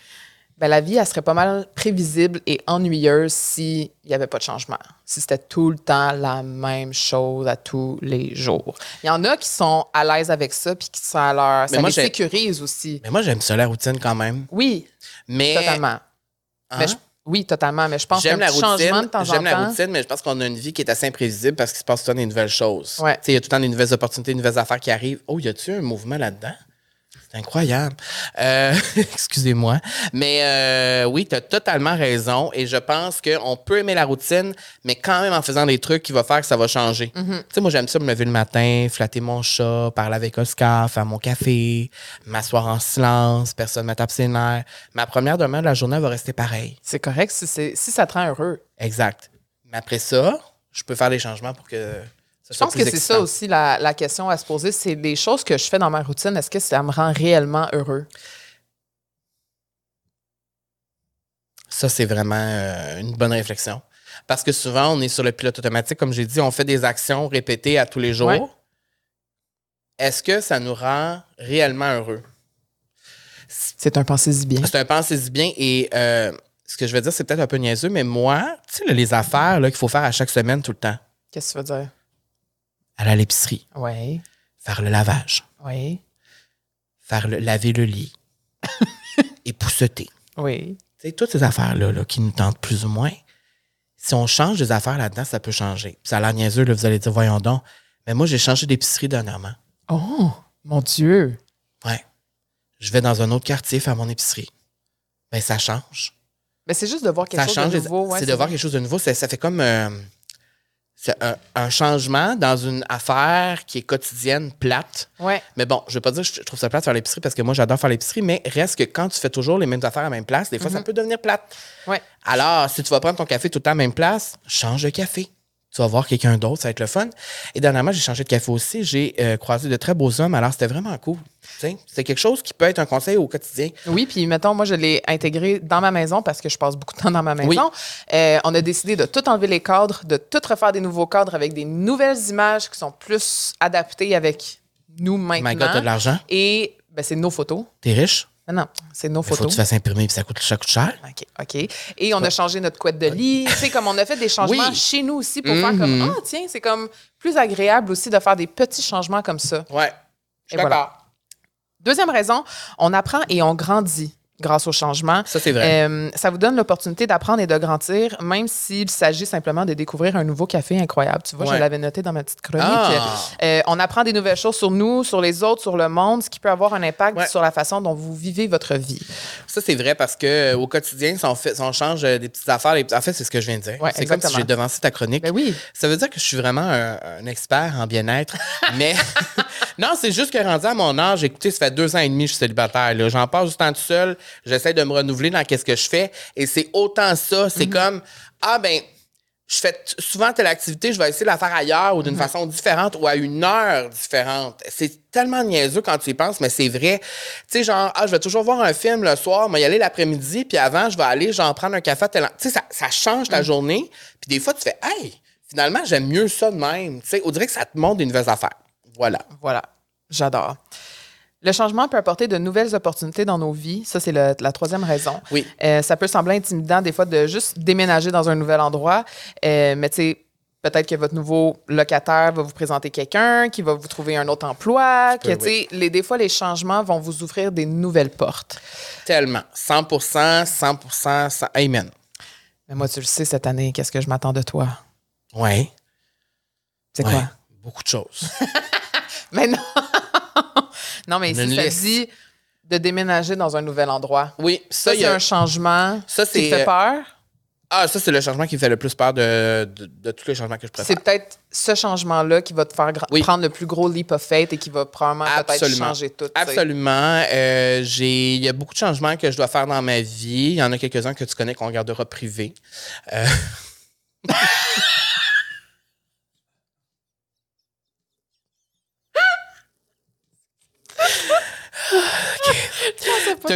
ben, la vie, elle serait pas mal prévisible et ennuyeuse s'il n'y avait pas de changement. Si c'était tout le temps la même chose à tous les jours. Il y en a qui sont à l'aise avec ça, puis qui sont à leur. Mais Ça moi, les sécurise aussi. Mais moi, j'aime ça, la routine, quand même. Oui, Mais. totalement. Hein? Mais je- oui, totalement. Mais je pense J'aime la de routine. temps J'aime la routine, mais je pense qu'on a une vie qui est assez imprévisible parce qu'il se passe tout le temps des nouvelles choses. Ouais. Il y a tout le temps des nouvelles opportunités, des nouvelles affaires qui arrivent. Oh, y a-tu un mouvement là-dedans? C'est incroyable. Euh, Excusez-moi. Mais euh, oui, tu as totalement raison. Et je pense qu'on peut aimer la routine, mais quand même en faisant des trucs qui vont faire que ça va changer. Mm-hmm. Tu sais, moi, j'aime ça me lever le matin, flatter mon chat, parler avec Oscar, faire mon café, m'asseoir en silence, personne ne me tape ses nerfs. Ma première demain de la journée va rester pareille. C'est correct si, c'est- si ça te rend heureux. Exact. Mais après ça, je peux faire des changements pour que Je pense que c'est ça aussi la, la question à se poser. C'est les choses que je fais dans ma routine, est-ce que ça me rend réellement heureux? Ça, c'est vraiment euh, une bonne réflexion. Parce que souvent, on est sur le pilote automatique. Comme j'ai dit, on fait des actions répétées à tous les jours. Ouais. Est-ce que ça nous rend réellement heureux? C'est un pensée-y bien. C'est un pensée bien et euh, ce que je veux dire, c'est peut-être un peu niaiseux, mais moi, tu sais, les affaires qu'il faut faire à chaque semaine tout le temps, Qu'est-ce que tu veux dire? Aller à l'épicerie, Oui, faire le lavage, oui, faire le, laver le lit, épousseter. oui. Tu sais, toutes ces affaires-là là, qui nous tentent plus ou moins, si on change des affaires là-dedans, ça peut changer. Puis ça a l'air niaiseux, là, vous allez dire, voyons donc. Mais moi, j'ai changé d'épicerie dernièrement. Oh, mon Dieu! Ouais. Je vais dans un autre quartier faire mon épicerie. Ben, ça change. Mais c'est juste de voir quelque ça chose change. de nouveau. ouais, c'est de voir quelque chose de nouveau. Ça, ça fait comme euh, c'est un, un changement dans une affaire qui est quotidienne, plate. Ouais. Mais bon, je veux pas dire que je trouve ça plate faire l'épicerie parce que moi, j'adore faire l'épicerie, mais reste que quand tu fais toujours les mêmes affaires à la même place, des fois, ça peut devenir plate. Ouais. Alors, si tu vas prendre ton café tout le temps à la même place, change de café. Tu vas voir quelqu'un d'autre, ça va être le fun. Et dernièrement, j'ai changé de café aussi. J'ai euh, croisé de très beaux hommes, alors c'était vraiment cool. C'est quelque chose qui peut être un conseil au quotidien. Oui, puis mettons, moi, je l'ai intégré dans ma maison parce que je passe beaucoup de temps dans ma maison. Oui. Euh, on a décidé de tout enlever les cadres, de tout refaire des nouveaux cadres avec des nouvelles images qui sont plus adaptées avec nous My maintenant. God, t'as de l'argent? Et ben, c'est nos photos. T'es riche? Non, non, c'est nos Il faut que photos. tu fasses imprimer, puis ça coûte, ça coûte cher. OK, OK. Et on a changé notre couette de lit. tu sais, comme on a fait des changements Oui. chez nous aussi pour faire comme, Mhm. ah, tiens, c'est comme plus agréable aussi de faire des petits changements comme ça. Ouais. Je voilà. d'accord. Deuxième raison, on apprend et on grandit grâce au changement. Ça, c'est vrai. Euh, ça vous donne l'opportunité d'apprendre et de grandir, même s'il s'agit simplement de découvrir un nouveau café incroyable. Tu vois, Ouais. je l'avais noté dans ma petite chronique. Ah. Euh, on apprend des nouvelles choses sur nous, sur les autres, sur le monde, ce qui peut avoir un impact Ouais. sur la façon dont vous vivez votre vie. Ça, c'est vrai parce que euh, au quotidien, si on, fait, si on change des petites affaires, les en fait, c'est ce que je viens de dire. Ouais, c'est comme si j'ai devancé ta chronique. Ben oui. Ça veut dire que je suis vraiment un, un expert en bien-être. mais non, c'est juste que rendu à mon âge, écoutez, ça fait deux ans et demi que je suis célibataire. J'en passe du temps tout seul. J'essaie de me renouveler dans qu'est-ce que je fais. Et c'est autant ça. C'est comme, ah ben, je fais souvent telle activité, je vais essayer de la faire ailleurs ou d'une façon différente ou à une heure différente. C'est tellement niaiseux quand tu y penses, mais c'est vrai. Tu sais, genre, ah, je vais toujours voir un film le soir, mais y aller l'après-midi, puis avant, je vais aller, genre, prendre un café Tu sais, ça, ça change ta journée. Puis des fois, tu fais, hey, finalement, j'aime mieux ça de même. Tu sais, on dirait que ça te montre des nouvelles affaires. Voilà. Voilà, j'adore. Le changement peut apporter de nouvelles opportunités dans nos vies. Ça, c'est la troisième raison. Oui. Euh, ça peut sembler intimidant des fois de juste déménager dans un nouvel endroit, euh, mais tu sais, peut-être que votre nouveau locataire va vous présenter quelqu'un, qui va vous trouver un autre emploi, que peut, tu sais, les, des fois, les changements vont vous ouvrir des nouvelles portes. Tellement. 100 100 100% Amen. Mais moi, tu le sais, cette année, qu'est-ce que je m'attends de toi? Ouais. C'est Ouais. quoi? Beaucoup de choses. Mais non! non, mais ici, ça liste. dit de déménager dans un nouvel endroit. Oui, Ça, ça, c'est a- un changement Ça, qui fait peur? Ah, ça, c'est le changement qui me fait le plus peur de, de, de tous les changements que je préfère. C'est peut-être ce changement-là qui va te faire Oui. prendre le plus gros leap of faith et qui va probablement peut-être changer tout. Absolument. Euh, j'ai, il y a beaucoup de changements que je dois faire dans ma vie. Il y en a quelques-uns que tu connais qu'on gardera privés. Euh,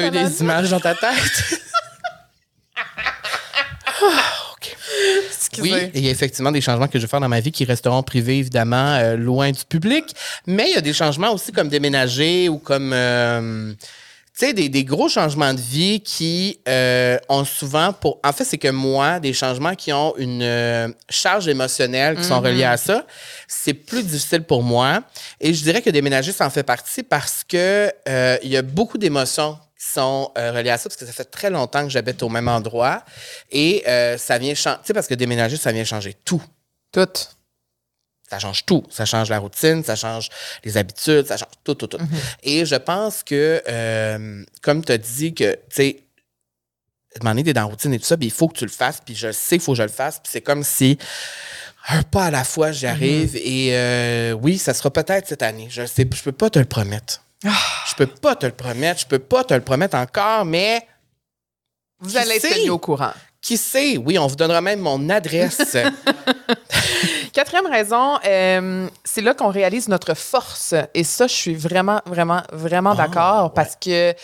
T'as eu malade. des images dans ta tête? Excusez. Oui, il y a effectivement des changements que je vais faire dans ma vie qui resteront privés, évidemment, euh, loin du public. Mais il y a des changements aussi comme déménager ou comme, euh, tu sais, des, des gros changements de vie qui euh, ont souvent pour... En fait, c'est que moi, des changements qui ont une charge émotionnelle qui sont reliés à ça, c'est plus difficile pour moi. Et je dirais que déménager, ça en fait partie parce que il y a beaucoup d'émotions qui sont euh, reliées à ça, parce que ça fait très longtemps que j'habite au même endroit. Et euh, ça vient changer. Tu sais, parce que déménager, ça vient changer tout. Tout. Ça change tout. Ça change la routine, ça change les habitudes, ça change tout, tout, tout. Et je pense que, euh, comme tu as dit, que, tu sais, demander t'es dans la routine et tout ça, puis il faut que tu le fasses, puis je sais qu'il faut que je le fasse, puis c'est comme si un pas à la fois j'y arrive, et euh, oui, ça sera peut-être cette année. Je sais, je peux pas te le promettre. Je peux pas te le promettre, je peux pas te le promettre encore, mais Vous allez être tenu au courant. qui sait? Oui, on vous donnera même mon adresse. Quatrième raison, euh, c'est là qu'on réalise notre force. Et ça, je suis vraiment, vraiment, vraiment d'accord Ah, ouais. parce que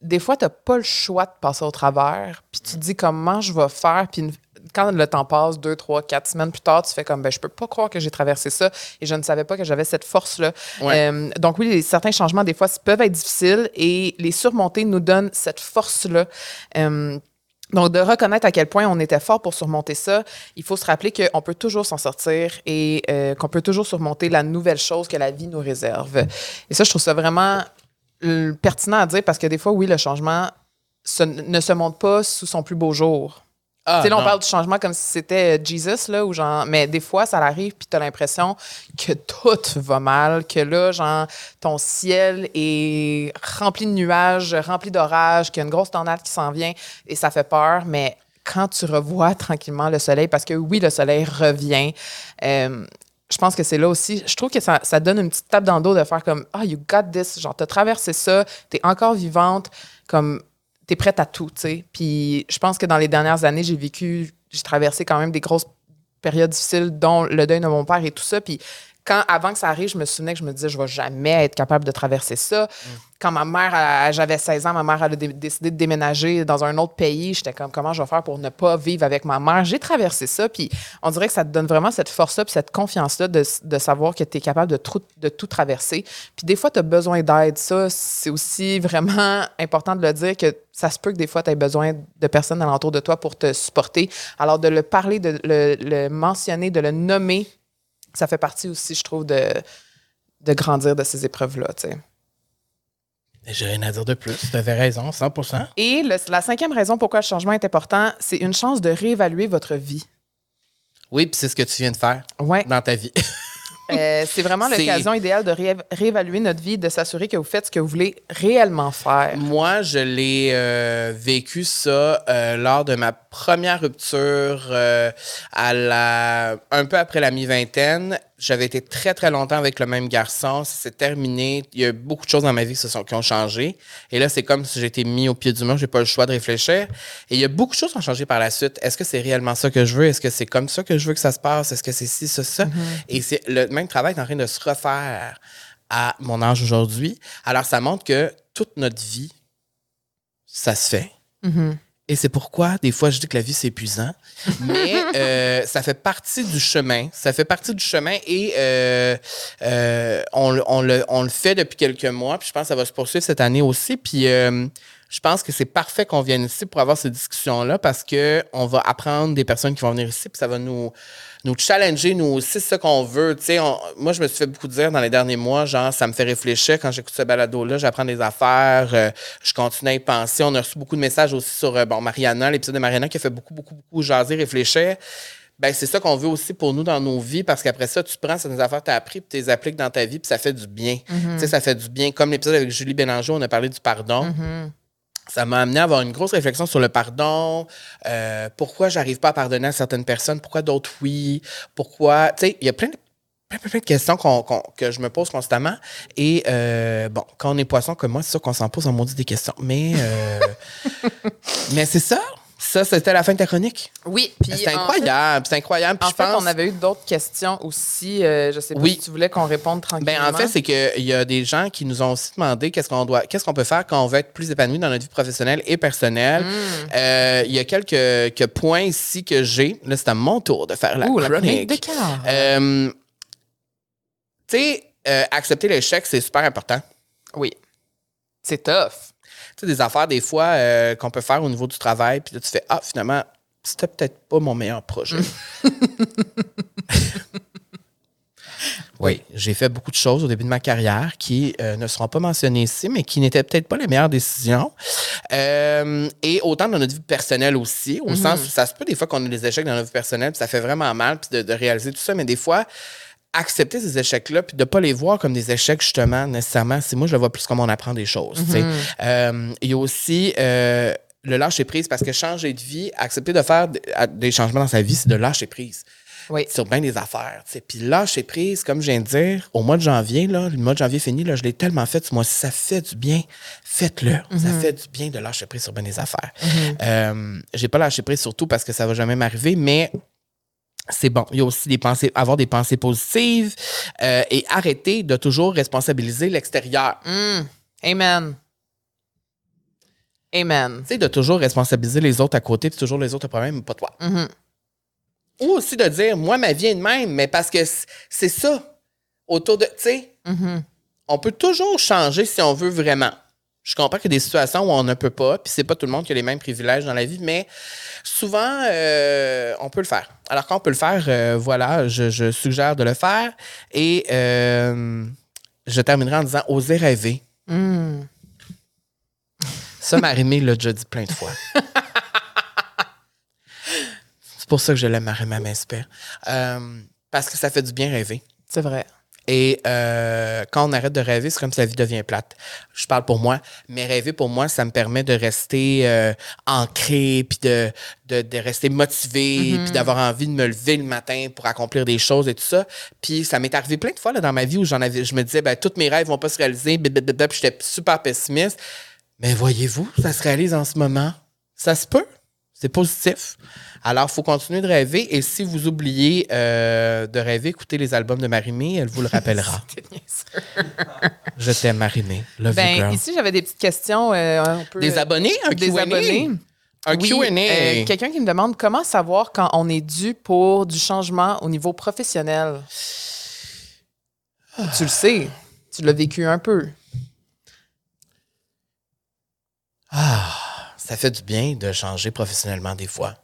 des fois, tu n'as pas le choix de passer au travers. Puis tu te dis comment je vais faire. Puis quand le temps passe, deux, trois, quatre semaines plus tard, tu fais comme, ben, je peux pas croire que j'ai traversé ça et je ne savais pas que j'avais cette force-là. Ouais. Euh, donc oui, les- certains changements, des fois, peuvent être difficiles et les surmonter nous donnent cette force-là. Euh, donc, de reconnaître à quel point on était fort pour surmonter ça, il faut se rappeler qu'on peut toujours s'en sortir et euh, qu'on peut toujours surmonter la nouvelle chose que la vie nous réserve. Et ça, je trouve ça vraiment pertinent à dire parce que des fois, oui, le changement se- ne se montre pas sous son plus beau jour. Ah, tu sais, là, on non. parle du changement comme si c'était euh, Jesus, là, ou genre, mais des fois, ça arrive, puis tu as l'impression que tout va mal, que là, genre, ton ciel est rempli de nuages, rempli d'orages, qu'il y a une grosse tornade qui s'en vient, et ça fait peur, mais quand tu revois tranquillement le soleil, parce que oui, le soleil revient, euh, je pense que c'est là aussi, je trouve que ça, ça donne une petite tape dans le dos de faire comme, ah, you got this, genre, t'as traversé ça, t'es encore vivante, comme, t'es prête à tout, tu sais. Puis je pense que dans les dernières années, j'ai vécu, j'ai traversé quand même des grosses périodes difficiles, dont le deuil de mon père et tout ça. Puis quand, avant que ça arrive, je me souvenais que je me disais, je vais jamais être capable de traverser ça. Quand ma mère, j'avais 16 ans, ma mère elle a dé- décidé de déménager dans un autre pays. J'étais comme, comment je vais faire pour ne pas vivre avec ma mère? J'ai traversé ça, puis on dirait que ça te donne vraiment cette force-là, puis cette confiance-là de, de savoir que tu es capable de, tout traverser. Puis des fois, tu as besoin d'aide. Ça, c'est aussi vraiment important de le dire que ça se peut que des fois, tu aies besoin de personnes alentour de toi pour te supporter. Alors, de le parler, de le, le mentionner, de le nommer, ça fait partie aussi, je trouve, de, de grandir de ces épreuves-là. J'ai rien à dire de plus. Tu avais raison, 100% Et le- la cinquième raison pourquoi le changement est important, c'est une chance de réévaluer votre vie. Oui, puis c'est ce que tu viens de faire Ouais. dans ta vie. Euh, c'est vraiment l'occasion idéale de ré- réévaluer notre vie, de s'assurer que vous faites ce que vous voulez réellement faire. Moi, je l'ai euh, vécu ça euh, lors de ma première rupture euh, à la un peu après la mi-vingtaine. J'avais été très très longtemps avec le même garçon. Ça s'est terminé. Il y a beaucoup de choses dans ma vie qui, se sont, qui ont changé. Et là, c'est comme si j'étais mis au pied du mur. J'ai pas le choix de réfléchir. Et il y a beaucoup de choses qui ont changé par la suite. Est-ce que c'est réellement ça que je veux? Est-ce que c'est comme ça que je veux que ça se passe? Est-ce que c'est ci, ça, ça? Et c'est le même travail est en train de se refaire à mon âge aujourd'hui. Alors, ça montre que toute notre vie, ça se fait. Mhm. Et c'est pourquoi, des fois, je dis que la vie, c'est épuisant. Mais euh, ça fait partie du chemin. Ça fait partie du chemin et euh, euh, on, le- on le, on le fait depuis quelques mois. Puis je pense que ça va se poursuivre cette année aussi. Puis je pense que c'est parfait qu'on vienne ici pour avoir ces discussions-là parce qu'on va apprendre des personnes qui vont venir ici. Puis ça va nous, nous challenger, nous aussi, c'est ça qu'on veut. On- moi, je me suis fait beaucoup dire dans les derniers mois, genre, ça me fait réfléchir quand j'écoute ce balado-là, j'apprends des affaires, euh, je continue à y penser. On a reçu beaucoup de messages aussi sur, euh, bon, Mariana, l'épisode de Mariana qui a fait beaucoup, beaucoup, beaucoup jaser, réfléchir. Ben, c'est ça qu'on veut aussi pour nous dans nos vies, parce qu'après ça, tu prends certaines affaires que tu as appris, puis tu les appliques dans ta vie, puis ça fait du bien. Tu sais, ça fait du bien. Comme l'épisode avec Julie Bélanger, on a parlé du pardon. Ça m'a amené à avoir une grosse réflexion sur le pardon. euh, pourquoi j'arrive pas à pardonner à certaines personnes? Pourquoi d'autres oui? Pourquoi? Tu sais, il y a plein de, plein, plein, plein de questions qu'on- qu'on- que je me pose constamment. Et euh, bon, quand on est poisson comme moi, c'est sûr qu'on s'en pose en maudit des questions. Mais, euh, mais c'est ça. Ça, c'était la fin de ta chronique? Oui, C'est incroyable. C'est incroyable. En je fait, pense. on avait eu d'autres questions aussi. euh, je sais pas Oui. si tu voulais qu'on réponde tranquillement. Ben, en fait, c'est qu'il y a des gens qui nous ont aussi demandé qu'est-ce qu'on doit, qu'est-ce qu'on peut faire quand on veut être plus épanoui dans notre vie professionnelle et personnelle. Hmm. Euh, Il y a quelques, quelques points ici que j'ai. Là, c'est à mon tour de faire la Ouh, la chronique. chronique de cœur. Euh, tu sais, euh, accepter l'échec, c'est super important. Oui. C'est tough. Tu sais, des affaires, des fois, euh, qu'on peut faire au niveau du travail, puis là, tu fais Ah, finalement, c'était peut-être pas mon meilleur projet. oui, j'ai fait beaucoup de choses au début de ma carrière qui euh, ne seront pas mentionnées ici, mais qui n'étaient peut-être pas les meilleures décisions. Euh, et autant dans notre vie personnelle aussi, au sens où ça se peut des fois qu'on a des échecs dans notre vie personnelle, puis ça fait vraiment mal, puis de, de réaliser tout ça, mais des fois, accepter ces échecs-là, puis de ne pas les voir comme des échecs, justement, nécessairement. C'est moi, je le vois plus comme on apprend des choses. sais. Euh, Il y a aussi euh, le lâcher prise, parce que changer de vie, accepter de faire des- changements dans sa vie, c'est de lâcher prise Oui. sur bien des affaires. tu sais. Puis lâcher prise, comme je viens de dire, au mois de janvier, là, le mois de janvier fini, là, je l'ai tellement fait ce mois-ci, ça fait du bien. Faites-le. Ça fait du bien de lâcher prise sur bien des affaires. Euh, J'ai pas lâché prise surtout parce que ça va jamais m'arriver, mais c'est bon. Il y a aussi des pensées, avoir des pensées positives euh, et arrêter de toujours responsabiliser l'extérieur. Mm. Amen. Amen. Tu sais, de toujours responsabiliser les autres à côté, puis toujours les autres problèmes, pas toi. Mhm. Ou aussi de dire, moi, ma vie est de même, mais parce que c'est ça. Autour de. Tu sais, Mhm. on peut toujours changer si on veut vraiment. Je comprends qu'il y a des situations où on ne peut pas, puis c'est pas tout le monde qui a les mêmes privilèges dans la vie, mais souvent, euh, on peut le faire. Alors, quand on peut le faire, euh, voilà, je, je suggère de le faire. Et euh, je terminerai en disant oser rêver. Mm. Ça, Marimé l'a déjà dit plein de fois. c'est pour ça que je l'aime, Marimé m'inspire. Euh, parce que ça fait du bien rêver. C'est vrai. Et euh, quand on arrête de rêver, c'est comme si la vie devient plate. Je parle pour moi, mais rêver pour moi, ça me permet de rester euh, ancré, puis de, de, de rester motivé, puis d'avoir envie de me lever le matin pour accomplir des choses et tout ça. Puis ça m'est arrivé plein de fois là, dans ma vie où j'en avais, je me disais, ben, tous mes rêves vont pas se réaliser, puis j'étais super pessimiste. Mais voyez-vous, ça se réalise en ce moment. Ça se peut. C'est positif. Alors, il faut continuer de rêver. Et si vous oubliez euh, de rêver, écoutez les albums de Marimé, elle vous le rappellera. C'était bien sûr. Je t'aime, Marimé. Love you, Ben, girl. ici, j'avais des petites questions. euh, Des euh, abonnés? Un des Q&A? abonnés. Un Oui, Q&A. euh, Quelqu'un qui me demande comment savoir quand on est dû pour du changement au niveau professionnel. Tu le sais. Tu l'as vécu un peu. Ça fait du bien de changer professionnellement des fois.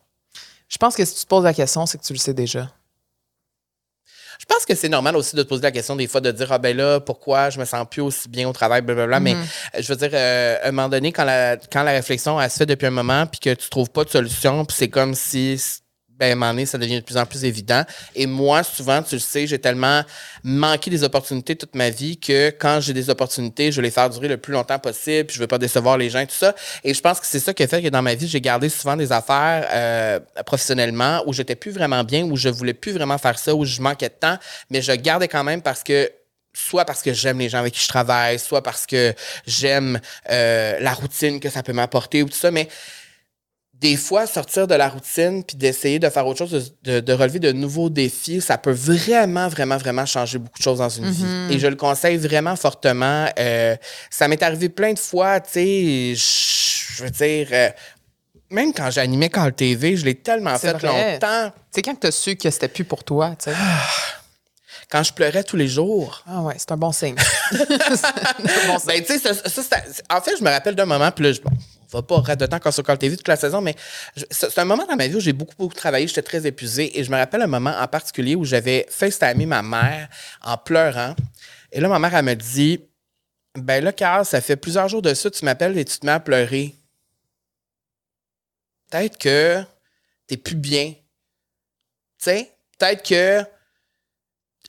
Je pense que si tu te poses la question, c'est que tu le sais déjà. Je pense que c'est normal aussi de te poser la question des fois de dire ah ben là pourquoi je me sens plus aussi bien au travail blablabla mais Mhm. euh, je veux dire euh, à un moment donné quand la quand la réflexion elle se fait depuis un moment puis que tu trouves pas de solution puis c'est comme si ben, à un moment donné, ça devient de plus en plus évident. Et moi, souvent, tu le sais, j'ai tellement manqué des opportunités toute ma vie que quand j'ai des opportunités, je veux les faire durer le plus longtemps possible, puis je veux pas décevoir les gens tout ça. Et je pense que c'est ça qui a fait que dans ma vie, j'ai gardé souvent des affaires euh, professionnellement où j'étais plus vraiment bien, où je voulais plus vraiment faire ça, où je manquais de temps, mais je gardais quand même parce que soit parce que j'aime les gens avec qui je travaille, soit parce que j'aime euh, la routine que ça peut m'apporter ou tout ça, mais des fois, sortir de la routine puis d'essayer de faire autre chose, de, relever de nouveaux défis, ça peut vraiment, vraiment, vraiment changer beaucoup de choses dans une vie. Et je le conseille vraiment fortement. Euh, ça m'est arrivé plein de fois, tu sais, je veux dire, euh, même quand j'animais Call TV, je l'ai tellement fait vrai. longtemps. C'est quand tu as su que c'était plus pour toi, tu sais. Quand je pleurais tous les jours. Ah ouais, c'est un bon signe. Un bon signe. Ben, ça- ça, c'est- en fait, je me rappelle d'un moment, puis là, je, bon, va pas temps quand sur Call TV toute la saison, mais c'est un moment dans ma vie où j'ai beaucoup, beaucoup travaillé, j'étais très épuisé, et je me rappelle un moment en particulier où j'avais FaceTimé ma mère en pleurant, et là, ma mère, elle me dit, ben là, Carl, ça fait plusieurs jours de ça, tu m'appelles et tu te mets à pleurer. Peut-être que t'es plus bien. Tu sais, peut-être que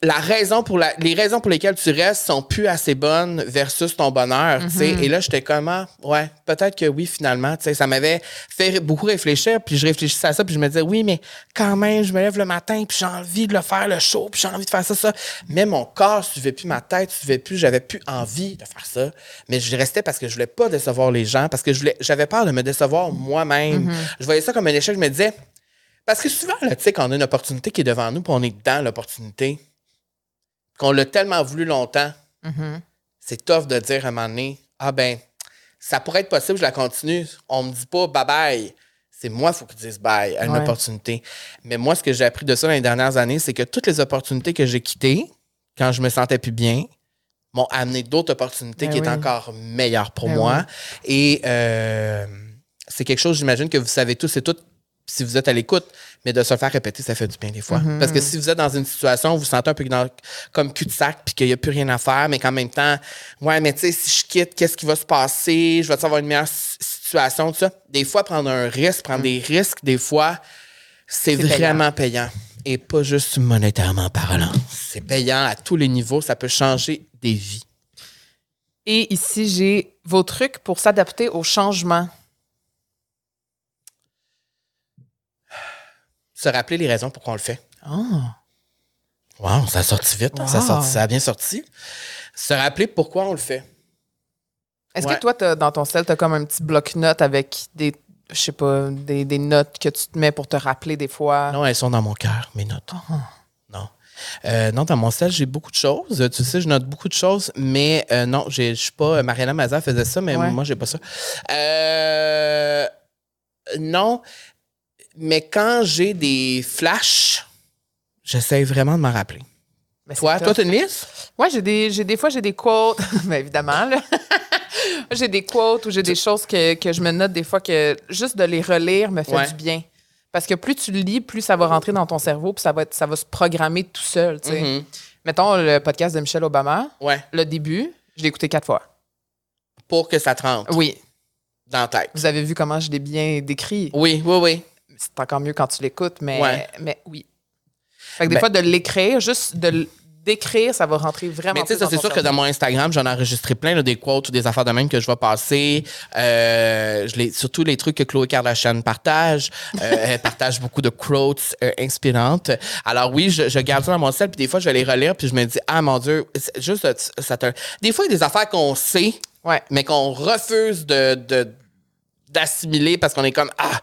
la raison pour la, les raisons pour lesquelles tu restes sont plus assez bonnes versus ton bonheur, sais. Et là, j'étais comme, ah, ouais, peut-être que oui, finalement, ça m'avait fait beaucoup réfléchir, puis je réfléchissais à ça, puis je me disais, oui, mais quand même, je me lève le matin, puis j'ai envie de le faire, le show, puis j'ai envie de faire ça, ça. Mais mon corps suivait plus ma tête, suivait plus, j'avais plus envie de faire ça. Mais je restais parce que je voulais pas décevoir les gens, parce que je voulais, j'avais peur de me décevoir moi-même. Je voyais ça comme un échec, je me disais, parce que souvent, tu sais, quand on a une opportunité qui est devant nous, puis on est dans l'opportunité, qu'on l'a tellement voulu longtemps, c'est tough de dire à un moment donné, ah ben, ça pourrait être possible, je la continue. On me dit pas bye bye. C'est moi, il faut qu'ils disent bye à une Ouais. opportunité. Mais moi, ce que j'ai appris de ça dans les dernières années, c'est que toutes les opportunités que j'ai quittées, quand je me sentais plus bien, m'ont amené d'autres opportunités Ben qui oui. étaient encore meilleures pour Ben moi. Et euh, c'est quelque chose, j'imagine, que vous savez tous et toutes si vous êtes à l'écoute, mais de se faire répéter, ça fait du bien des fois. Mm-hmm. Parce que si vous êtes dans une situation où vous sentez un peu dans- comme cul-de-sac, puis qu'il n'y a plus rien à faire, mais qu'en même temps, ouais, mais tu sais, si je quitte, qu'est-ce qui va se passer? Je vais avoir une meilleure si- situation, tout ça? Des fois, prendre un risque, prendre des risques, des fois, c'est. C'est vraiment payant. Et pas juste monétairement parlant. C'est payant à tous les niveaux, ça peut changer des vies. Et ici, j'ai vos trucs pour s'adapter au changement. Se rappeler les raisons pourquoi on le fait. Ah. Wow, ça a sorti vite, hein? ça, a sorti- ça a bien sorti. Se rappeler pourquoi on le fait. Est-ce Ouais. que toi, dans ton sel, tu as comme un petit bloc-notes avec des, je sais pas, des, des notes que tu te mets pour te rappeler des fois? Non, elles sont dans mon cœur, mes notes. Ah. Non. Euh, non, dans mon sel, j'ai beaucoup de choses. Tu sais, je note beaucoup de choses, mais euh, non, je suis pas. Mariana Mazza faisait ça, mais Ouais. moi, j'ai pas ça. Euh, non, mais quand j'ai des flashs, j'essaie vraiment de m'en rappeler. Mais c'est Toi, toi, t'as une liste? Ouais, j'ai des, j'ai des fois, j'ai des quotes. Mais évidemment, là. j'ai des quotes ou j'ai des choses que, que je me note des fois que juste de les relire me fait Ouais. du bien. Parce que plus tu le lis, plus ça va rentrer dans ton cerveau, puis ça va, être, ça va se programmer tout seul. tu sais. Mhm. Mettons le podcast de Michelle Obama, Ouais. le début, je l'ai écouté quatre fois. Pour que ça te rentre Oui. dans la tête. Vous avez vu comment je l'ai bien décrit? Oui, oui, oui. C'est encore mieux quand tu l'écoutes, mais, Ouais. mais oui. Fait que des Ben- fois, de l'écrire, juste de d'écrire, ça va rentrer vraiment Mais tu sais, c'est sûr que dans mon Instagram, j'en ai enregistré plein, là, des quotes ou des affaires de même que je vais passer. Euh, je les, surtout les trucs que Chloé Kardashian partage. Euh, elle partage beaucoup de quotes euh, inspirantes. Alors oui, je, je garde ça dans mon sel, puis des fois, je vais les relire, puis je me dis, ah mon Dieu, juste, ça te- Des fois, il y a des affaires qu'on sait, Ouais. mais qu'on refuse de, de- d'assimiler parce qu'on est comme, ah,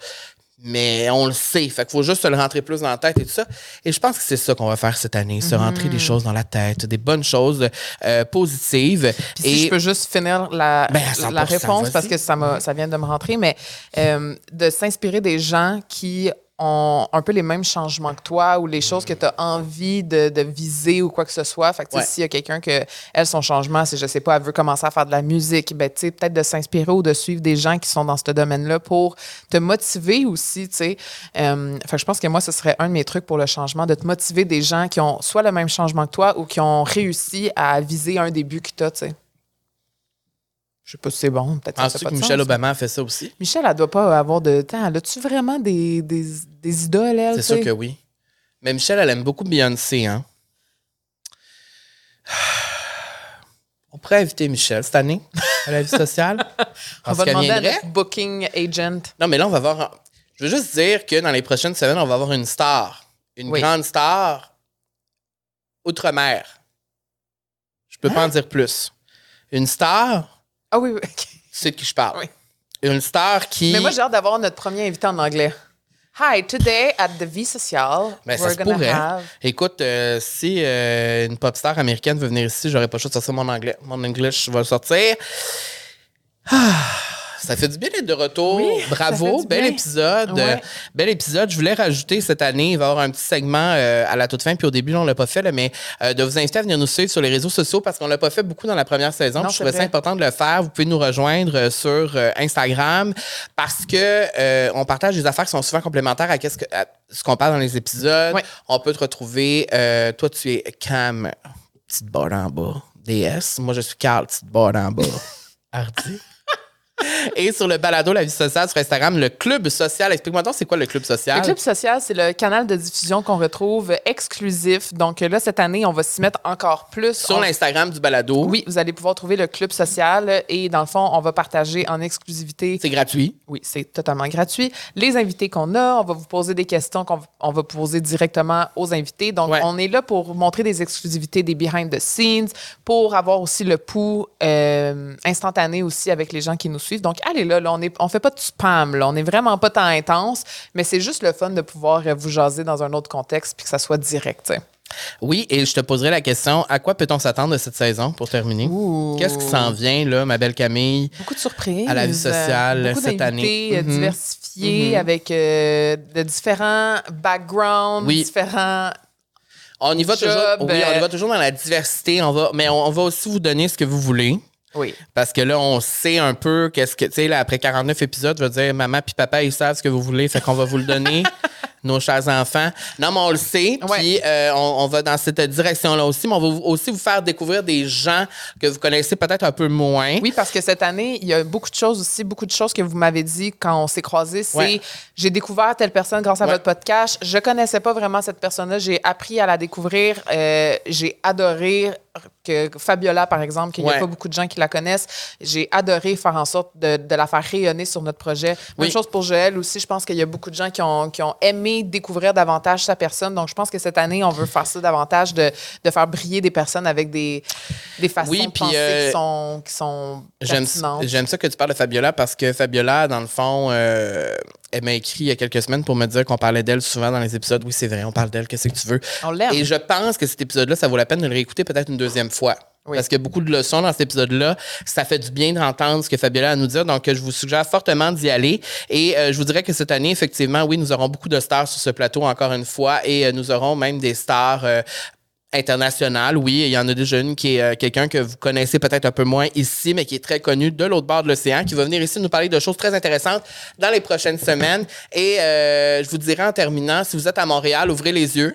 Mais on le sait. Fait qu'il faut juste se le rentrer plus dans la tête et tout ça. Et je pense que c'est ça qu'on va faire cette année. Se rentrer Mhm. des choses dans la tête, des bonnes choses euh, positives. Puis si je peux juste finir la, Ben, à 100%, la réponse parce que ça, m'a- ça vient de me rentrer, mais euh, de s'inspirer des gens qui ont un peu les mêmes changements que toi ou les choses que tu as envie de, de viser ou quoi que ce soit. Fait que Ouais. s'il y a quelqu'un que, elle, son changement, c'est, je sais pas, elle veut commencer à faire de la musique, ben, tu sais, peut-être de s'inspirer ou de suivre des gens qui sont dans ce domaine-là pour te motiver aussi, tu sais. Euh, fait que je pense que moi, ce serait un de mes trucs pour le changement, de te motiver des gens qui ont soit le même changement que toi ou qui ont réussi à viser un des buts que tu as, tu sais. Je sais pas si c'est bon, peut-être que Michelle sens. Obama a fait ça aussi? Michelle, elle doit pas avoir de temps. Elle a-tu vraiment des, des, des idoles, elle? C'est sûr que oui. Mais Michelle, elle aime beaucoup Beyoncé, hein? On pourrait inviter Michelle cette année à la vie sociale. On va demander à notre booking agent. Non, mais là, on va avoir. Je veux juste dire que dans les prochaines semaines, on va avoir une star. Une Oui. grande star outre-mer. Je peux pas en dire plus. Une star, Ah oui, oui. ok. tu sais de qui je parle. Oui. Une star qui. Mais moi, j'ai hâte d'avoir notre premier invité en anglais. Hi, today at the Vie Sociale, Ben, ça we're se gonna pourrait. have... Écoute, euh, si euh, une pop star américaine veut venir ici, j'aurais pas le choix de sortir mon anglais. Mon English va le sortir. Ah, ça fait du bien d'être de retour. Oui, Bravo, bel bien. épisode. Ouais. Euh, bel épisode. Je voulais rajouter cette année, il va y avoir un petit segment euh, à la toute fin, puis au début, on l'a pas fait, là, mais euh, de vous inviter à venir nous suivre sur les réseaux sociaux parce qu'on l'a pas fait beaucoup dans la première saison. Non, je trouvais ça important de le faire. Vous pouvez nous rejoindre euh, sur Instagram parce que on partage des affaires qui sont souvent complémentaires à, qu'est-ce que- à ce qu'on parle dans les épisodes. Ouais. On peut te retrouver. toi, tu es Cam, petite barre en bas. DS. Moi, je suis Carl, petite barre en bas. Hardy. Et sur le balado La vie sociale sur Instagram, le club social. Explique-moi donc, c'est quoi le club social? Le Club social, c'est le canal de diffusion qu'on retrouve exclusif. Donc là, cette année, on va s'y mettre encore plus. Sur On- l'Instagram du balado. Oui, vous allez pouvoir trouver le Club social et dans le fond, on va partager en exclusivité C'est gratuit. Oui, c'est totalement gratuit. Les invités qu'on a, on va vous poser des questions qu'on on va poser directement aux invités. Donc, Ouais. on est là pour montrer des exclusivités, des behind the scenes, pour avoir aussi le pouls euh, instantané aussi avec les gens qui nous suivent. Donc, allez là, là on on fait pas de spam, là. on est vraiment pas tant intense, mais c'est juste le fun de pouvoir euh, vous jaser dans un autre contexte puis que ça soit direct. Oui, et je te poserai la question à quoi peut-on s'attendre de cette saison pour terminer? Qu'est-ce qui s'en vient, là, ma belle Camille? Beaucoup de surprises. À la vie sociale, beaucoup cette année. euh, Mhm. diversifiés Mhm. avec euh, de différents backgrounds, Oui. différents. On y va Job, toujours. Oui, on y va toujours dans la diversité. On va, mais on, on va aussi vous donner ce que vous voulez. Oui. Parce que là, on sait un peu qu'est-ce que, tu sais, là, après 49 épisodes, je veux dire, maman puis papa, ils savent ce que vous voulez, fait qu'on va vous le donner, nos chers enfants. Non, mais on le sait, puis euh, on, on va dans cette direction-là aussi, mais on va aussi vous faire découvrir des gens que vous connaissez peut-être un peu moins. Oui, parce que cette année, il y a beaucoup de choses aussi, beaucoup de choses que vous m'avez dit quand on s'est croisés. C'est Ouais. j'ai découvert telle personne grâce à Ouais. votre podcast. Je connaissais pas vraiment cette personne-là. J'ai appris à la découvrir. Euh, j'ai adoré que Fabiola, par exemple, qu'il n'y a pas beaucoup de gens qui la connaissent. J'ai adoré faire en sorte de, de la faire rayonner sur notre projet. Même Oui. chose pour Joël aussi. Je pense qu'il y a beaucoup de gens qui ont, qui ont aimé découvrir davantage sa personne. Donc, je pense que cette année, on veut faire ça davantage, de, de faire briller des personnes avec des, des façons Oui, de puis, penser euh, qui sont, qui sont j'aime ça que tu parles de Fabiola parce que Fabiola, dans le fond, euh, elle m'a écrit il y a quelques semaines pour me dire qu'on parlait d'elle souvent dans les épisodes. Oui, c'est vrai, on parle d'elle, qu'est-ce que tu veux? On l'aime. Et je pense que cet épisode-là, ça vaut la peine de le réécouter peut-être une deuxième fois. Oui. Parce qu'il y a beaucoup de leçons dans cet épisode-là. Ça fait du bien d'entendre ce que Fabiola a à nous dire. Donc, je vous suggère fortement d'y aller. Et euh, je vous dirais que cette année, effectivement, oui, nous aurons beaucoup de stars sur ce plateau, encore une fois. Et euh, nous aurons même des stars. euh, internationales. oui, il y en a déjà une qui est euh, quelqu'un que vous connaissez peut-être un peu moins ici, mais qui est très connu de l'autre bord de l'océan, qui va venir ici nous parler de choses très intéressantes dans les prochaines semaines. Et euh, je vous dirais en terminant, si vous êtes à Montréal, ouvrez les yeux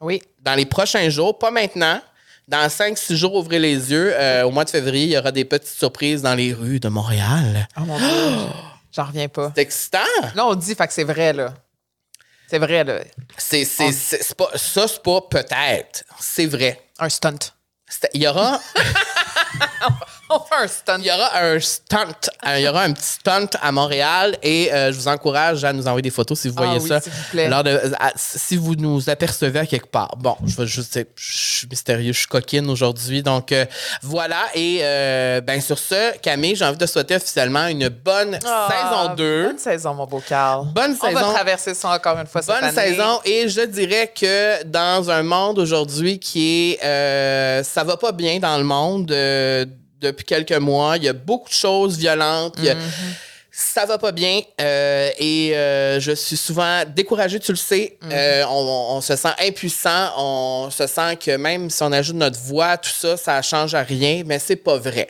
Oui. dans les prochains jours, pas maintenant. Dans 5-6 jours, ouvrez les yeux. Euh, au mois de février, il y aura des petites surprises dans les rues de Montréal. Oh mon Dieu. J'en reviens pas. C'est excitant. Là, on dit, fait que c'est vrai, là. C'est vrai, là. C'est, c'est, c'est- c'est pas, ça, c'est pas peut-être. C'est vrai. Un stunt. C'est- Il y aura. On fait un stunt. Il y aura un stunt. euh, Il y aura un petit stunt à Montréal et euh, je vous encourage à nous envoyer des photos si vous Ah voyez oui, ça. s'il vous plaît. Lors de- à- si vous nous apercevez à quelque part. Bon, je vais juste dire, je suis mystérieux, je suis coquine aujourd'hui. Donc euh, voilà. Et euh, ben sur ce, Camille, j'ai envie de souhaiter officiellement une bonne Ah, saison 2. Bonne saison, mon beau Carl. Bonne On va saison. traverser ça encore une fois cette Bonne année. saison et je dirais que dans un monde aujourd'hui qui est ça va pas bien dans le monde depuis quelques mois, il y a beaucoup de choses violentes, a- ça va pas bien euh, et euh, je suis souvent découragée, tu le sais. Euh, on, on se sent impuissant, on se sent que même si on ajoute notre voix, tout ça, ça change à rien, mais c'est pas vrai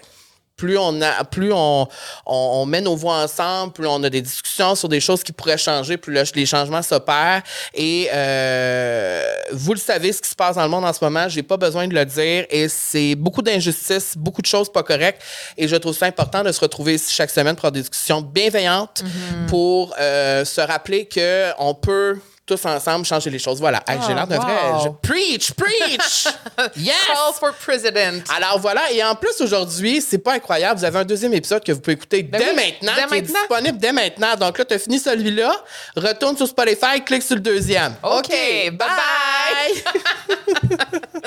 plus on a, plus on, on, on met nos voix ensemble, plus on a des discussions sur des choses qui pourraient changer, plus le- les changements s'opèrent. Et euh, vous le savez, ce qui se passe dans le monde en ce moment, j'ai pas besoin de le dire. Et c'est beaucoup d'injustices, beaucoup de choses pas correctes. Et je trouve ça important de se retrouver ici chaque semaine pour avoir des discussions bienveillantes, pour euh, se rappeler que on peut tous ensemble changer les choses. Voilà. Hey, j'ai l'air d'un vrai. je- preach, preach. yes. Call for president. Alors voilà, et en plus aujourd'hui, c'est pas incroyable, vous avez un deuxième épisode que vous pouvez écouter dès oui, maintenant, dès qui est maintenant. disponible dès maintenant. Donc là, tu as fini celui-là, retourne sur Spotify, clique sur le deuxième. OK, bye-bye.